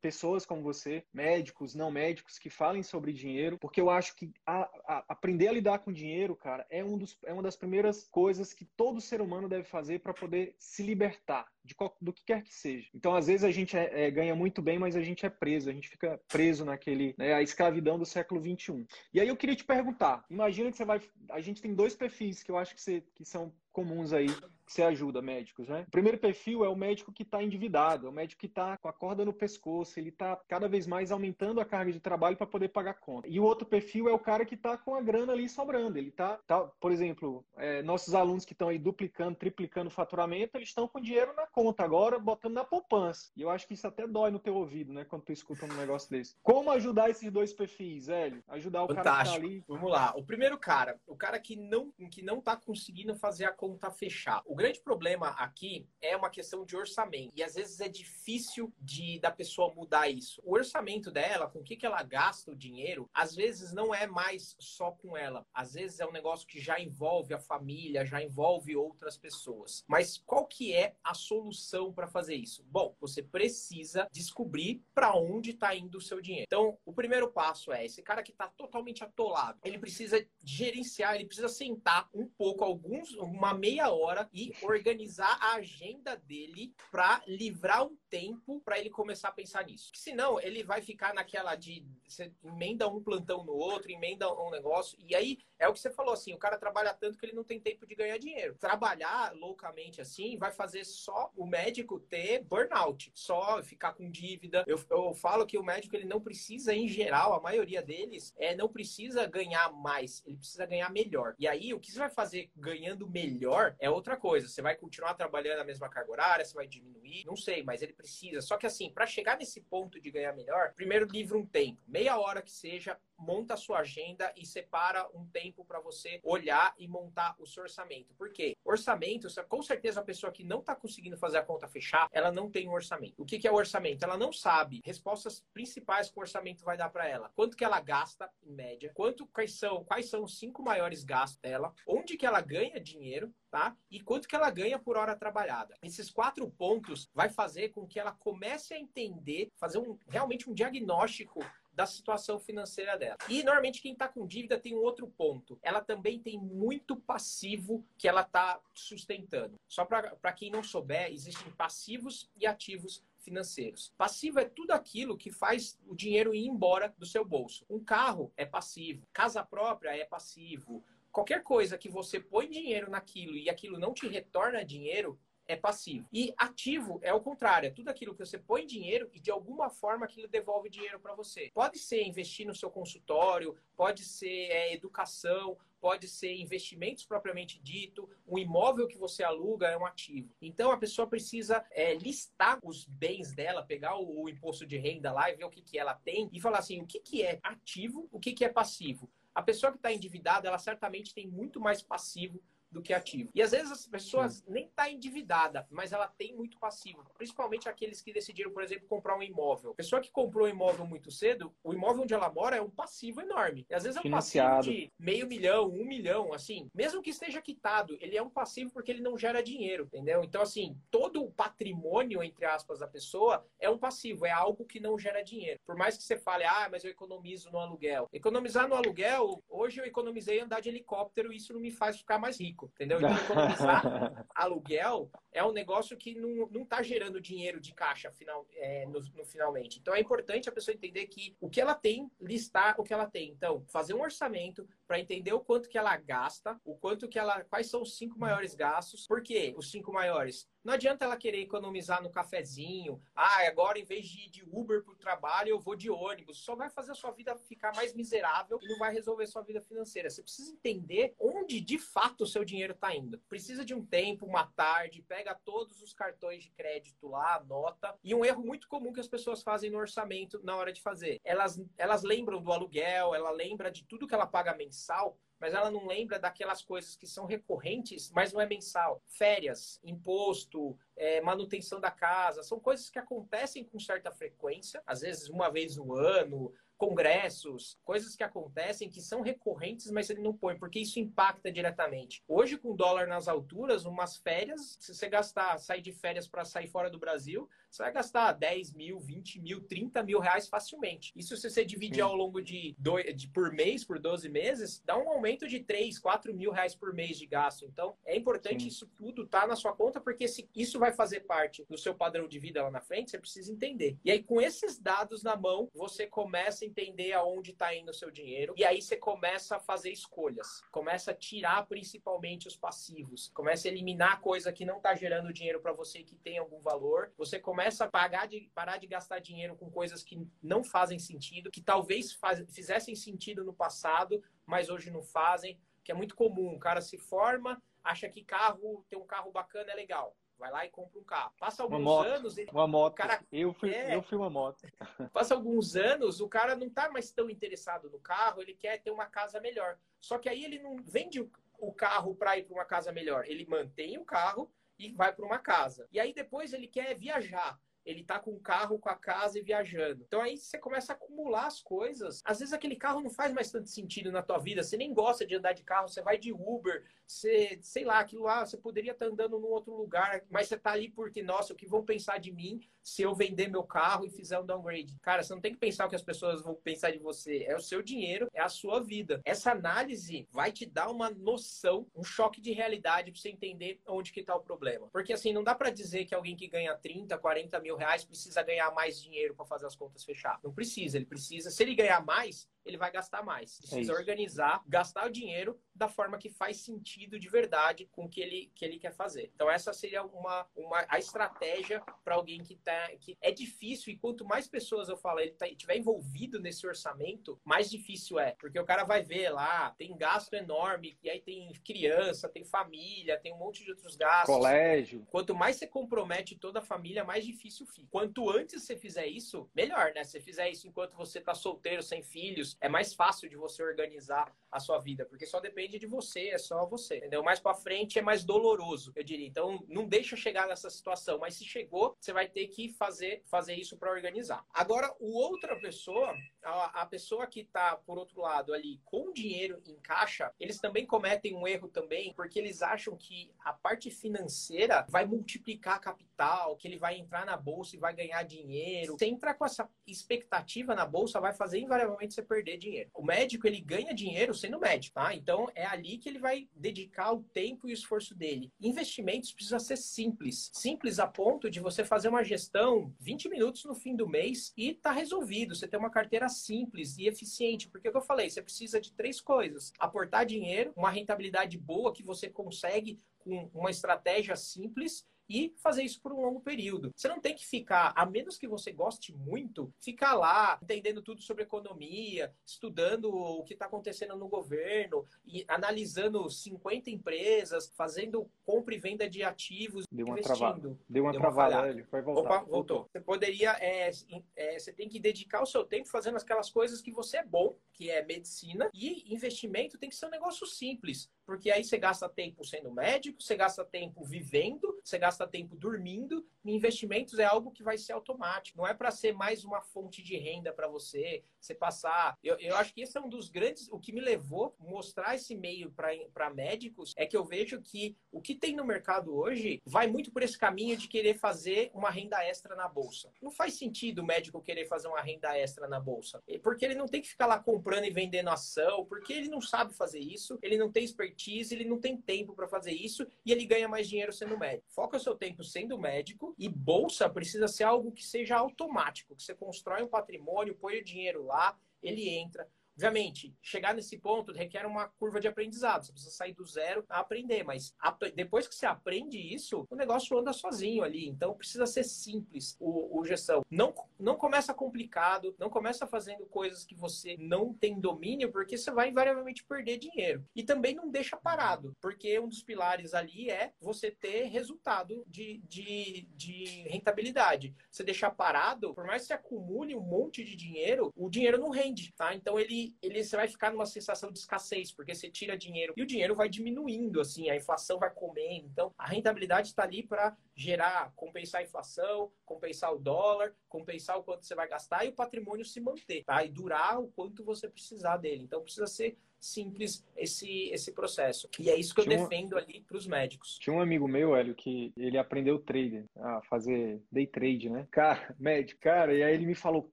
pessoas como você, médicos, não médicos, que falem sobre dinheiro, porque eu acho que a, a, aprender a lidar com dinheiro, cara, é, um dos, é uma das primeiras coisas que todo ser humano deve fazer para poder se libertar de qual, do que quer que seja. Então, às vezes, a gente é, é, ganha muito bem, mas a gente é preso, a gente fica preso naquele, né, a escravidão do século XXI. E aí eu queria te perguntar, imagina que você vai, a gente tem dois perfis que eu acho que, você, que são comuns aí que você ajuda médicos, né? O primeiro perfil é o médico que está endividado, é o médico que está com a corda no pescoço, ele está cada vez mais aumentando a carga de trabalho para poder pagar a conta. E o outro perfil é o cara que está com a grana ali sobrando. Ele está, tá, por exemplo, é, nossos alunos que estão aí duplicando, triplicando o faturamento, eles estão com dinheiro na conta agora, botando na poupança. E eu acho que isso até dói no teu ouvido, né? Quando tu escuta um negócio desse. Como ajudar esses dois perfis, Hélio? Ajudar o Fantástico. cara que tá ali. Vamos lá. O primeiro cara, o cara que não, que não tá conseguindo fazer a conta fechar. O grande problema aqui é uma questão de orçamento. E às vezes é difícil de da pessoa mudar isso. O orçamento dela, com o que, que ela gasta o dinheiro, às vezes não é mais só com ela. Às vezes é um negócio que já envolve a família, já envolve outras pessoas. Mas qual que é a solução para fazer isso? Bom, você precisa descobrir para onde está indo o seu dinheiro. Então, o primeiro passo é esse cara que está totalmente atolado. Ele precisa gerenciar, ele precisa sentar um pouco, alguns, uma meia hora e organizar a agenda dele para livrar um tempo para ele começar a pensar nisso. Porque senão ele vai ficar naquela de você emenda um plantão no outro, emenda um negócio e aí é o que você falou assim, o cara trabalha tanto que ele não tem tempo de ganhar dinheiro. Trabalhar loucamente assim vai fazer só o médico ter burnout, só ficar com dívida. Eu, eu falo que o médico ele não precisa em geral, a maioria deles é não precisa ganhar mais, ele precisa ganhar melhor. E aí o que você vai fazer ganhando melhor é outra coisa. Você vai continuar trabalhando a mesma carga horária, você vai diminuir, não sei, mas ele precisa. Só que assim, para chegar nesse ponto de ganhar melhor, primeiro livre um tempo, meia hora que seja, monta a sua agenda e separa um tempo para você olhar e montar o seu orçamento. Por quê? Orçamento, com certeza a pessoa que não está conseguindo fazer a conta fechar, ela não tem um orçamento. O que, que é o orçamento? Ela não sabe respostas principais que o orçamento vai dar para ela. Quanto que ela gasta, em média, quanto quais são, quais são os cinco maiores gastos dela, onde que ela ganha dinheiro, Tá? E quanto que ela ganha por hora trabalhada. Esses quatro pontos vai fazer com que ela comece a entender, fazer um, realmente um diagnóstico da situação financeira dela. E normalmente quem está com dívida tem um outro ponto. Ela também tem muito passivo que ela está sustentando. Só para quem não souber, existem passivos e ativos financeiros. Passivo é tudo aquilo que faz o dinheiro ir embora do seu bolso. Um carro é passivo, casa própria é passivo. Qualquer coisa que você põe dinheiro naquilo e aquilo não te retorna dinheiro, é passivo. E ativo é o contrário, é tudo aquilo que você põe dinheiro e de alguma forma aquilo devolve dinheiro para você. Pode ser investir no seu consultório, pode ser é, educação, pode ser investimentos propriamente dito, um imóvel que você aluga é um ativo. Então a pessoa precisa é, listar os bens dela, pegar o, o, imposto de renda lá e ver o que, que ela tem e falar assim, o que, que é ativo, o que, que é passivo. A pessoa que está endividada, ela certamente tem muito mais passivo do que ativo. E às vezes as pessoas Sim. nem tá endividada, mas ela tem muito passivo. Principalmente aqueles que decidiram, por exemplo, comprar um imóvel. Pessoa que comprou um imóvel muito cedo, o imóvel onde ela mora é um passivo enorme. E às vezes é um Financiado. passivo de meio milhão, um milhão, assim. Mesmo que esteja quitado, ele é um passivo porque ele não gera dinheiro, entendeu? Então, assim, todo o patrimônio, entre aspas, da pessoa é um passivo, é algo que não gera dinheiro. Por mais que você fale, ah, mas eu economizo no aluguel. Economizar no aluguel, hoje eu economizei andar de helicóptero e isso não me faz ficar mais rico entendeu? Então, [laughs] economizar aluguel é um negócio que não, não tá gerando dinheiro de caixa final, é, no, no, finalmente. Então, é importante a pessoa entender que o que ela tem, listar o que ela tem. Então, fazer um orçamento para entender o quanto que ela gasta, o quanto que ela, quais são os cinco maiores gastos. Por quê os cinco maiores? Não adianta ela querer economizar no cafezinho. Ah, agora em vez de ir de Uber para o trabalho, eu vou de ônibus. Só vai fazer a sua vida ficar mais miserável e não vai resolver sua vida financeira. Você precisa entender onde de fato o seu dinheiro está indo. Precisa de um tempo, uma tarde, pega todos os cartões de crédito lá, anota. E um erro muito comum que as pessoas fazem no orçamento na hora de fazer. Elas, elas lembram do aluguel, ela lembra de tudo que ela paga mensal, mas ela não lembra daquelas coisas que são recorrentes, mas não é mensal. Férias, imposto, é, manutenção da casa, são coisas que acontecem com certa frequência, às vezes uma vez no ano, congressos, coisas que acontecem que são recorrentes, mas ele não põe, porque isso impacta diretamente. Hoje, com o dólar nas alturas, umas férias, se você gastar, sair de férias para sair fora do Brasil, você vai gastar 10 mil, 20 mil, 30 mil reais facilmente. Isso se você dividir Sim. ao longo de, dois, de por mês, por 12 meses, dá um aumento de 3, 4 mil reais por mês de gasto. Então, é importante Sim. isso tudo tá na sua conta, porque se isso vai fazer parte do seu padrão de vida lá na frente, você precisa entender. E aí, com esses dados na mão, você começa a entender aonde está indo o seu dinheiro. E aí você começa a fazer escolhas. Começa a tirar principalmente os passivos. Começa a eliminar coisa que não está gerando dinheiro para você que tem algum valor. Você começa a pagar de, parar de gastar dinheiro com coisas que não fazem sentido, que talvez faz, fizessem sentido no passado, mas hoje não fazem. Que é muito comum. O cara se forma, acha que carro, ter um carro bacana é legal vai lá e compra um carro. Passa alguns uma moto, anos. Ele, uma moto. Cara, eu, fui, é, eu fui uma moto. [laughs] Passa alguns anos, o cara não tá mais tão interessado no carro, ele quer ter uma casa melhor. Só que aí ele não vende o carro para ir para uma casa melhor. Ele mantém o carro e vai para uma casa. E aí depois ele quer viajar ele tá com o carro, com a casa e viajando. Então aí você começa a acumular as coisas. Às vezes aquele carro não faz mais tanto sentido na tua vida. Você nem gosta de andar de carro, você vai de Uber, você, sei lá, aquilo lá, você poderia estar tá andando num outro lugar, mas você tá ali porque, nossa, o que vão pensar de mim se eu vender meu carro e fizer um downgrade? Cara, você não tem que pensar o que as pessoas vão pensar de você. É o seu dinheiro, é a sua vida. Essa análise vai te dar uma noção, um choque de realidade para você entender onde que tá o problema. Porque assim, não dá para dizer que alguém que ganha 30, 40 mil mil reais precisa ganhar mais dinheiro para fazer as contas fechar. Não precisa, ele precisa. Se ele ganhar mais, ele vai gastar mais. Precisa é organizar, gastar o dinheiro da forma que faz sentido de verdade com o que ele, que ele quer fazer. Então, essa seria uma, uma a estratégia para alguém que tá. Que é difícil, e quanto mais pessoas eu falo, ele tá, estiver envolvido nesse orçamento, mais difícil é. Porque o cara vai ver lá, tem gasto enorme, e aí tem criança, tem família, tem um monte de outros gastos. Colégio. Quanto mais você compromete toda a família, mais difícil fica. Quanto antes você fizer isso, melhor, né? Se você fizer isso enquanto você tá solteiro, sem filhos, é mais fácil de você organizar a sua vida, porque só depende de você, é só você, entendeu? Mais para frente é mais doloroso, eu diria. Então, não deixa chegar nessa situação, mas se chegou, você vai ter que fazer, fazer isso para organizar. Agora, o outra pessoa, a, a pessoa que está por outro lado ali com dinheiro em caixa, eles também cometem um erro também, porque eles acham que a parte financeira vai multiplicar capital, que ele vai entrar na bolsa e vai ganhar dinheiro. Você entrar com essa expectativa na bolsa vai fazer invariavelmente você perder dinheiro. O médico, ele ganha dinheiro sendo médico, tá? Então é ali que ele vai dedicar o tempo e o esforço dele. Investimentos precisa ser simples. Simples a ponto de você fazer uma gestão 20 minutos no fim do mês e tá resolvido. Você tem uma carteira simples e eficiente. Porque é eu falei, você precisa de três coisas: aportar dinheiro, uma rentabilidade boa que você consegue com uma estratégia simples e fazer isso por um longo período. Você não tem que ficar, a menos que você goste muito, ficar lá entendendo tudo sobre economia, estudando o que está acontecendo no governo e analisando 50 empresas, fazendo compra e venda de ativos, Deu uma investindo. Travada. Deu uma Deu travada, ele foi voltar. Opa, voltou. Você poderia, é, é, você tem que dedicar o seu tempo fazendo aquelas coisas que você é bom, que é medicina, e investimento tem que ser um negócio simples porque aí você gasta tempo sendo médico, você gasta tempo vivendo, você gasta tempo dormindo. E investimentos é algo que vai ser automático, não é para ser mais uma fonte de renda para você, você passar. Eu, eu acho que esse é um dos grandes. O que me levou a mostrar esse meio para médicos é que eu vejo que o que tem no mercado hoje vai muito por esse caminho de querer fazer uma renda extra na bolsa. Não faz sentido o médico querer fazer uma renda extra na bolsa, porque ele não tem que ficar lá comprando e vendendo ação, porque ele não sabe fazer isso, ele não tem expertise ele não tem tempo para fazer isso e ele ganha mais dinheiro sendo médico. Foca o seu tempo sendo médico e bolsa precisa ser algo que seja automático, que você constrói um patrimônio, põe o dinheiro lá, ele entra. Obviamente, chegar nesse ponto requer uma curva de aprendizado. Você precisa sair do zero a aprender, mas depois que você aprende isso, o negócio anda sozinho ali. Então precisa ser simples o, o gestão. Não, não começa complicado, não começa fazendo coisas que você não tem domínio, porque você vai invariavelmente perder dinheiro. E também não deixa parado, porque um dos pilares ali é você ter resultado de, de, de rentabilidade. Você deixar parado, por mais que você acumule um monte de dinheiro, o dinheiro não rende, tá? Então ele ele, você vai ficar numa sensação de escassez, porque você tira dinheiro e o dinheiro vai diminuindo, assim, a inflação vai comendo. Então, a rentabilidade está ali para gerar, compensar a inflação, compensar o dólar, compensar o quanto você vai gastar e o patrimônio se manter, tá? E durar o quanto você precisar dele. Então, precisa ser simples esse, esse processo. E é isso que eu Tinha defendo um... ali para os médicos. Tinha um amigo meu, Hélio, que ele aprendeu trader, a fazer day trade, né? Cara, médico, cara, e aí ele me falou,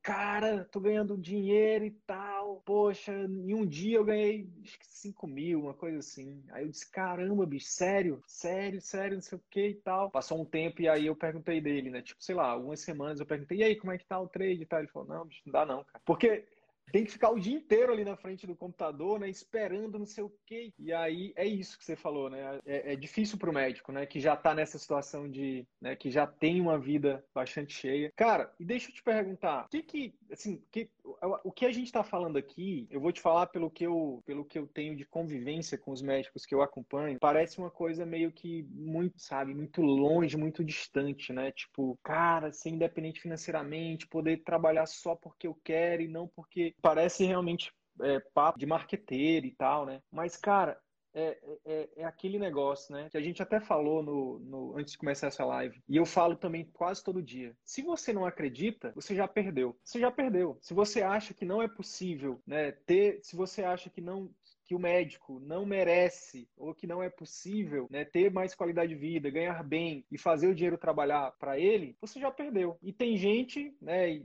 cara, tô ganhando dinheiro e tal, poxa, em um dia eu ganhei acho que 5 mil, uma coisa assim. Aí eu disse, caramba, bicho, sério, sério, sério, não sei o que e tal. Passou um tempo e aí eu perguntei dele, né? Tipo, sei lá, algumas semanas eu perguntei, e aí, como é que tá o trade e tal? Ele falou, não, bicho, não dá não, cara. Porque tem que ficar o dia inteiro ali na frente do computador, né? Esperando não sei o quê. E aí é isso que você falou, né? É, é difícil para o médico, né? Que já está nessa situação de, né? Que já tem uma vida bastante cheia. Cara, e deixa eu te perguntar, o que que, assim, que, o que a gente está falando aqui, eu vou te falar pelo que eu, pelo que eu tenho de convivência com os médicos que eu acompanho, parece uma coisa meio que muito, sabe, muito longe, muito distante, né? Tipo, cara, ser independente financeiramente, poder trabalhar só porque eu quero e não porque parece realmente é, papo de marqueteiro e tal, né? Mas, cara, é, é, é, aquele negócio, né? Que a gente até falou no, no, antes de começar essa live. E eu falo também quase todo dia. Se você não acredita, você já perdeu. Você já perdeu. Se você acha que não é possível, né? Ter, se você acha que não que o médico não merece ou que não é possível né, ter mais qualidade de vida, ganhar bem e fazer o dinheiro trabalhar para ele, você já perdeu. E tem gente, né,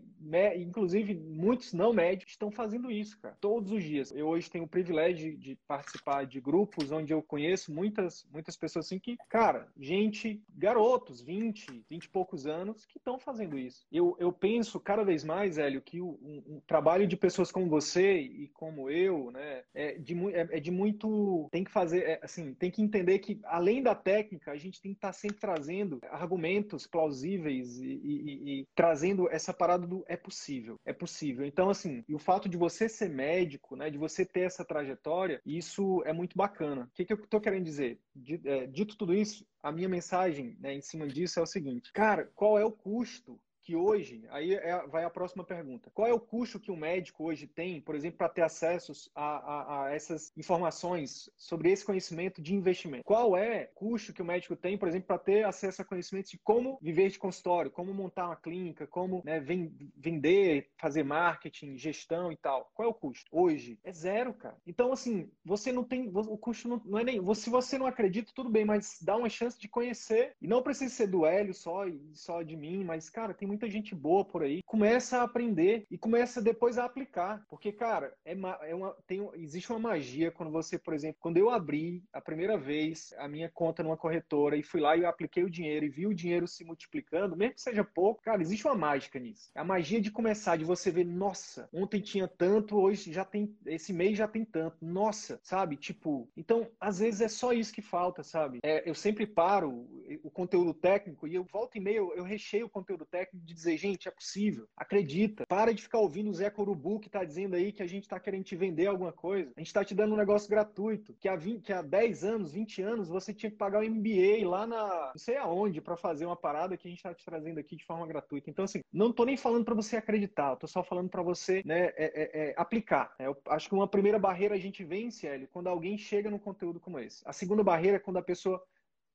inclusive muitos não médicos, estão fazendo isso, cara, todos os dias. Eu hoje tenho o privilégio de participar de grupos onde eu conheço muitas, muitas pessoas assim que, cara, gente, garotos, 20, 20 e poucos anos, que estão fazendo isso. Eu, eu penso cada vez mais, Hélio, que o, um, trabalho de pessoas como você e como eu, né, é de muito é, é, de muito. Tem que fazer, é, assim, tem que entender que, além da técnica, a gente tem que estar tá sempre trazendo argumentos plausíveis e, e, e, trazendo essa parada do é possível, é possível. Então, assim, e o fato de você ser médico, né, de você ter essa trajetória, isso é muito bacana. O que, que eu estou querendo dizer? É, dito tudo isso, a minha mensagem né, em cima disso é o seguinte: cara, qual é o custo que hoje, aí é, vai a próxima pergunta. Qual é o custo que o médico hoje tem, por exemplo, para ter acesso a, a, a, essas informações sobre esse conhecimento de investimento? Qual é o custo que o médico tem, por exemplo, para ter acesso a conhecimentos de como viver de consultório, como montar uma clínica, como né, vender, fazer marketing, gestão e tal? Qual é o custo? Hoje é zero, cara. Então, assim, você não tem. O custo não, não é nem. Se você não acredita, tudo bem, mas dá uma chance de conhecer. E não precisa ser do Hélio só, só de mim, mas, cara, tem muita gente boa por aí, começa a aprender e começa depois a aplicar. Porque, cara, é, é uma, tem, existe uma magia quando você, por exemplo, quando eu abri a primeira vez a minha conta numa corretora e fui lá e apliquei o dinheiro e vi o dinheiro se multiplicando, mesmo que seja pouco, cara, existe uma mágica nisso. A magia de começar, de você ver, nossa, ontem tinha tanto, hoje já tem, esse mês já tem tanto. Nossa, sabe? Tipo, então, às vezes é só isso que falta, sabe? É, eu sempre paro o conteúdo técnico e eu volto e meio, eu recheio o conteúdo técnico de dizer, gente, é possível, acredita. Para de ficar ouvindo o Zé Corubu que tá dizendo aí que a gente tá querendo te vender alguma coisa. A gente tá te dando um negócio gratuito, que há, 20, que há 10 anos, 20 anos, você tinha que pagar o MBA lá na não sei aonde para fazer uma parada que a gente tá te trazendo aqui de forma gratuita. Então, assim, não tô nem falando para você acreditar, eu tô só falando para você né, é, é, é, aplicar. É, eu acho que uma primeira barreira a gente vence, Hélio, quando alguém chega num conteúdo como esse. A segunda barreira é quando a pessoa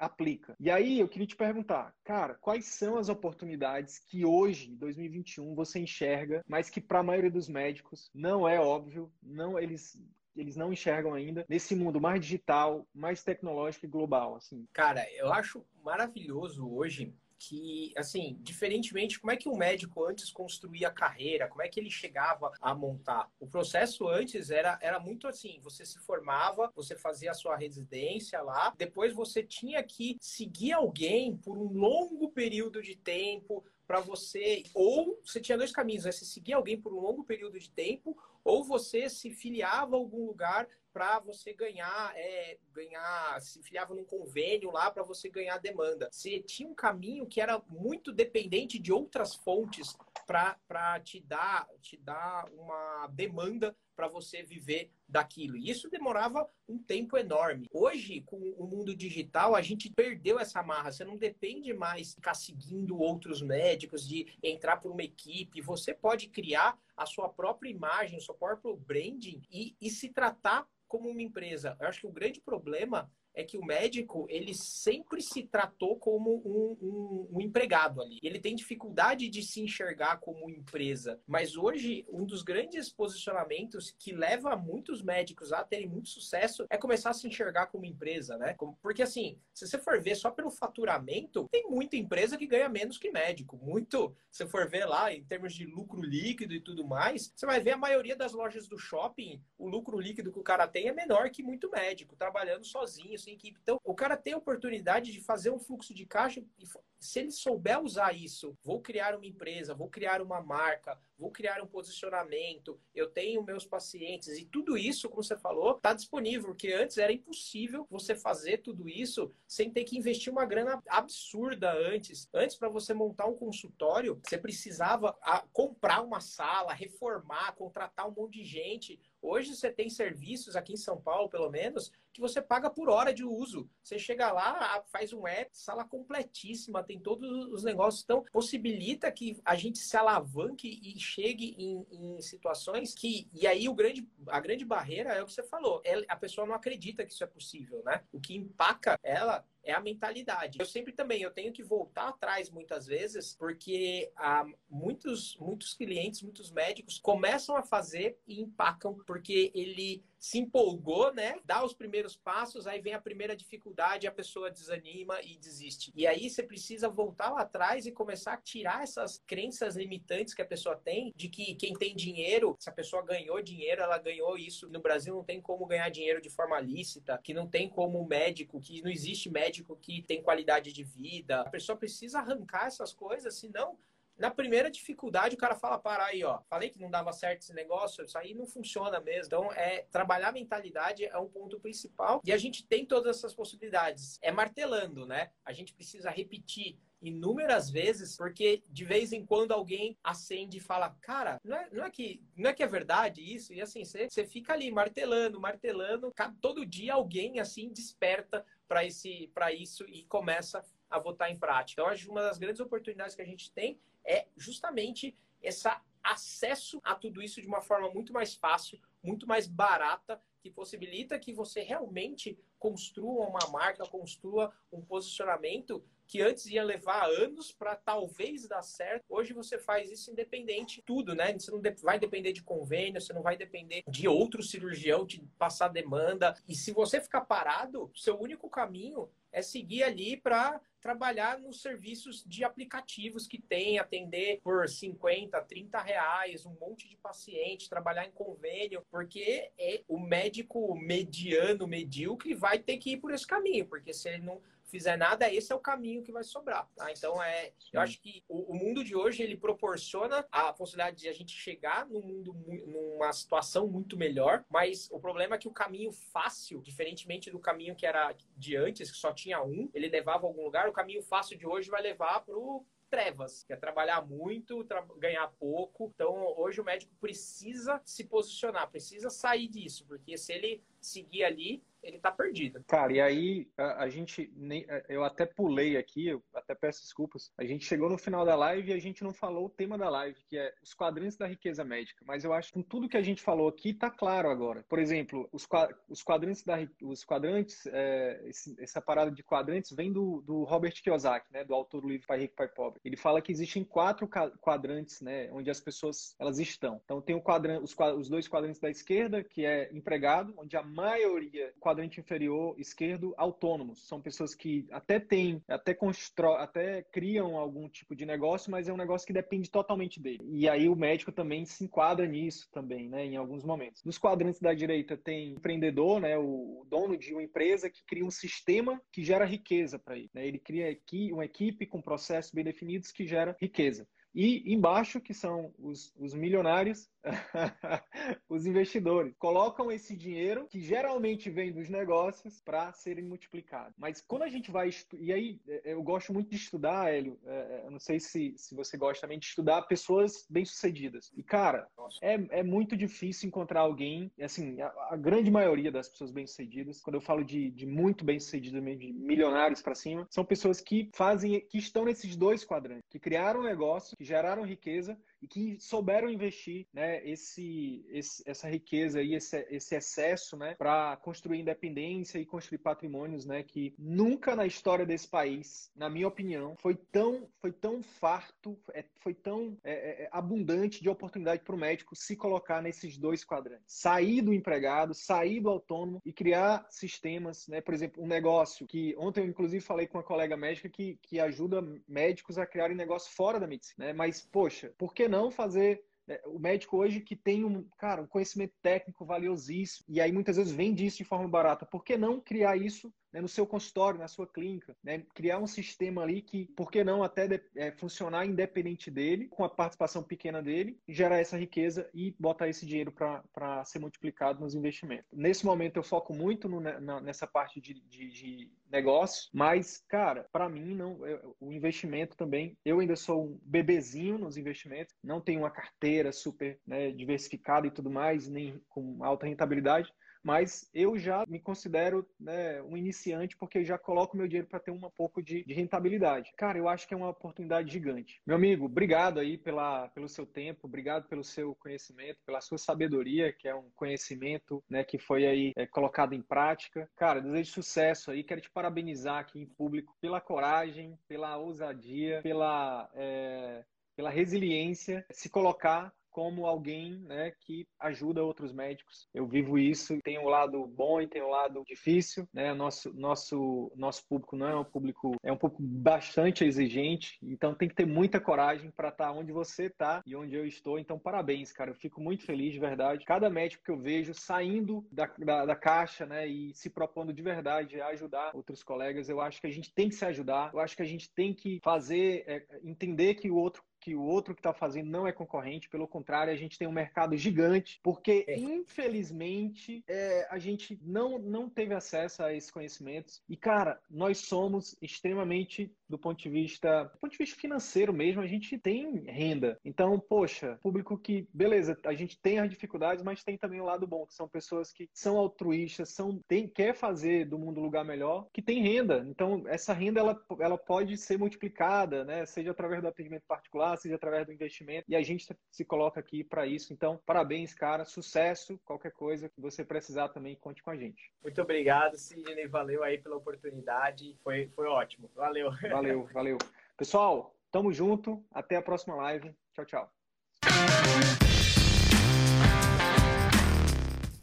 aplica. E aí eu queria te perguntar, cara, quais são as oportunidades que hoje, 2021, você enxerga, mas que para a maioria dos médicos não é óbvio, não eles eles não enxergam ainda nesse mundo mais digital, mais tecnológico e global, assim. Cara, eu acho maravilhoso hoje que, assim, diferentemente, como é que um médico antes construía a carreira, como é que ele chegava a montar? O processo antes era, era muito assim: você se formava, você fazia a sua residência lá, depois você tinha que seguir alguém por um longo período de tempo para você. Ou você tinha dois caminhos: né? você seguir alguém por um longo período de tempo, ou você se filiava a algum lugar para você ganhar, é, ganhar, se filiava num convênio lá para você ganhar demanda. Você tinha um caminho que era muito dependente de outras fontes para te dar, te dar uma demanda para você viver daquilo. E isso demorava um tempo enorme. Hoje, com o mundo digital, a gente perdeu essa marra. Você não depende mais de ficar seguindo outros médicos, de entrar por uma equipe. Você pode criar a sua própria imagem, o seu próprio branding e, e se tratar como uma empresa. Eu acho que o grande problema é que o médico ele sempre se tratou como um, um, um, empregado ali. Ele tem dificuldade de se enxergar como empresa. Mas hoje, um dos grandes posicionamentos que leva muitos médicos a terem muito sucesso é começar a se enxergar como empresa, né? Porque assim, se você for ver só pelo faturamento, tem muita empresa que ganha menos que médico. Muito. Se for ver lá em termos de lucro líquido e tudo mais, você vai ver a maioria das lojas do shopping, o lucro líquido que o cara tem é menor que muito médico, trabalhando sozinho sem equipe. Então, o cara tem a oportunidade de fazer um fluxo de caixa e se ele souber usar isso, vou criar uma empresa, vou criar uma marca, vou criar um posicionamento, eu tenho meus pacientes e tudo isso, como você falou, está disponível, porque antes era impossível você fazer tudo isso sem ter que investir uma grana absurda antes. Antes, para você montar um consultório, você precisava ah, comprar uma sala, reformar, contratar um monte de gente. Hoje você tem serviços aqui em São Paulo, pelo menos, que você paga por hora de uso. Você chega lá, faz um app, sala completíssima, tem todos os negócios. Então, possibilita que a gente se alavanque e chegue em, em situações que. E aí o grande, a grande barreira é o que você falou. É, a pessoa não acredita que isso é possível, né? O que empaca ela é a mentalidade. Eu sempre também eu tenho que voltar atrás muitas vezes, porque há muitos muitos clientes, muitos médicos começam a fazer e empacam porque ele se empolgou, né? Dá os primeiros passos, aí vem a primeira dificuldade, a pessoa desanima e desiste. E aí você precisa voltar lá atrás e começar a tirar essas crenças limitantes que a pessoa tem de que quem tem dinheiro, se a pessoa ganhou dinheiro, ela ganhou isso. No Brasil não tem como ganhar dinheiro de forma lícita, que não tem como médico, que não existe médico que tem qualidade de vida. A pessoa precisa arrancar essas coisas, senão na primeira dificuldade, o cara fala: para aí, ó, falei que não dava certo esse negócio, isso aí não funciona mesmo. Então, é trabalhar a mentalidade é um ponto principal e a gente tem todas essas possibilidades. É martelando, né? A gente precisa repetir inúmeras vezes, porque de vez em quando alguém acende e fala, cara, não é, não é, que, não é que é verdade isso? E assim, você, fica ali martelando, martelando, todo dia alguém assim desperta para isso e começa a botar em prática. Então, acho uma das grandes oportunidades que a gente tem é justamente esse acesso a tudo isso de uma forma muito mais fácil, muito mais barata, que possibilita que você realmente construa uma marca, construa um posicionamento que antes ia levar anos para talvez dar certo. Hoje você faz isso independente tudo, né? Você não vai depender de convênio, você não vai depender de outro cirurgião te passar demanda. E se você ficar parado, seu único caminho é seguir ali para trabalhar nos serviços de aplicativos que tem, atender por 50, 30 reais, um monte de paciente, trabalhar em convênio, porque é o médico mediano, medíocre, vai ter que ir por esse caminho, porque se ele não fizer nada, esse é o caminho que vai sobrar. Tá? Então, é, eu acho que o, o, mundo de hoje ele proporciona a possibilidade de a gente chegar num mundo, numa situação muito melhor, mas o problema é que o caminho fácil, diferentemente do caminho que era de antes, que só tinha um, ele levava a algum lugar, o caminho fácil de hoje vai levar para o trevas, que é trabalhar muito, tra ganhar pouco. Então, hoje o médico precisa se posicionar, precisa sair disso, porque se ele seguir ali, ele tá perdido. Cara, e aí a, a, gente nem, eu até pulei aqui, eu até peço desculpas. A gente chegou no final da live e a gente não falou o tema da live, que é os quadrantes da riqueza médica. Mas eu acho que com tudo que a gente falou aqui tá claro agora. Por exemplo, os, os quadrantes da os quadrantes, é, esse, essa parada de quadrantes vem do, do Robert Kiyosaki, né, do autor do livro Pai Rico Pai Pobre. Ele fala que existem quatro quadrantes, né, onde as pessoas elas estão. Então tem o quadrante, os, os dois quadrantes da esquerda, que é empregado, onde a maioria quadrante inferior esquerdo, autônomos. São pessoas que até têm, até constrói, até criam algum tipo de negócio, mas é um negócio que depende totalmente dele. E aí o médico também se enquadra nisso também, né, em alguns momentos. Nos quadrantes da direita tem empreendedor, né, o dono de uma empresa que cria um sistema que gera riqueza para ele. Né? Ele cria aqui uma equipe com processos bem definidos que gera riqueza. E embaixo, que são os, os milionários, [laughs] os investidores, colocam esse dinheiro, que geralmente vem dos negócios, para serem multiplicados. Mas quando a gente vai. E aí, é, é, eu gosto muito de estudar, Hélio. É, eu não sei se, se você gosta também de estudar pessoas bem-sucedidas. E, cara, é, é muito difícil encontrar alguém. Assim, a, a grande maioria das pessoas bem-sucedidas, quando eu falo de, de muito bem-sucedidas, de milionários para cima, são pessoas que fazem, que estão nesses dois quadrantes, que criaram um negócio que geraram riqueza e que souberam investir né, esse, esse essa riqueza e esse, esse excesso né, para construir independência e construir patrimônios né, que nunca na história desse país, na minha opinião, foi tão, foi tão farto, é, foi tão é, é, é abundante de oportunidade para o médico se colocar nesses dois quadrantes. Sair do empregado, sair do autônomo e criar sistemas, né, por exemplo, um negócio que ontem eu inclusive falei com uma colega médica que, que ajuda médicos a criarem negócio fora da medicina. Né? Mas, poxa, por que não fazer é, o médico hoje que tem um, cara, um conhecimento técnico valiosíssimo, e aí muitas vezes vende isso de forma barata, por que não criar isso né, no seu consultório, na sua clínica, né, criar um sistema ali que, por que não até de, é, funcionar independente dele, com a participação pequena dele, gerar essa riqueza e botar esse dinheiro para ser multiplicado nos investimentos. Nesse momento eu foco muito no, na, nessa parte de, de, de negócio, mas, cara, para mim, não, eu, o investimento também, eu ainda sou um bebezinho nos investimentos, não tenho uma carteira super né, diversificada e tudo mais, nem com alta rentabilidade, mas eu já me considero né, um iniciante porque já coloco meu dinheiro para ter um pouco de, de, rentabilidade. Cara, eu acho que é uma oportunidade gigante. Meu amigo, obrigado aí pela, pelo seu tempo, obrigado pelo seu conhecimento, pela sua sabedoria, que é um conhecimento né, que foi aí é, colocado em prática. Cara, desejo sucesso aí, quero te parabenizar aqui em público pela coragem, pela ousadia, pela, é, pela resiliência, se colocar como alguém né, que ajuda outros médicos. Eu vivo isso, tem um lado bom e tem um lado difícil. Né? Nosso, nosso, nosso público não é um público, é um público bastante exigente, então tem que ter muita coragem para estar tá onde você está e onde eu estou. Então, parabéns, cara. Eu fico muito feliz de verdade. Cada médico que eu vejo saindo da, da, da caixa né, e se propondo de verdade a ajudar outros colegas, eu acho que a gente tem que se ajudar, eu acho que a gente tem que fazer, é, entender que o outro que o outro que está fazendo não é concorrente, pelo contrário, a gente tem um mercado gigante, porque é. infelizmente é, a gente não, não teve acesso a esses conhecimentos. E, cara, nós somos extremamente, do ponto de vista, do ponto de vista financeiro mesmo, a gente tem renda. Então, poxa, público que, beleza, a gente tem as dificuldades, mas tem também o lado bom, que são pessoas que são altruístas, são, tem, quer fazer do mundo um lugar melhor, que tem renda. Então, essa renda ela, ela pode ser multiplicada, né? Seja através do atendimento particular seja através do investimento, e a gente se coloca aqui para isso. Então, parabéns, cara, sucesso, qualquer coisa que você precisar também, conte com a gente. Muito obrigado, Sidney, valeu aí pela oportunidade, foi, foi ótimo, valeu. Valeu, valeu. Pessoal, tamo junto, até a próxima live, tchau, tchau.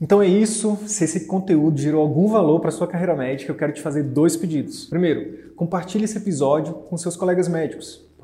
Então é isso. Se esse conteúdo gerou algum valor para sua carreira médica, eu quero te fazer dois pedidos. Primeiro, compartilhe esse episódio com seus colegas médicos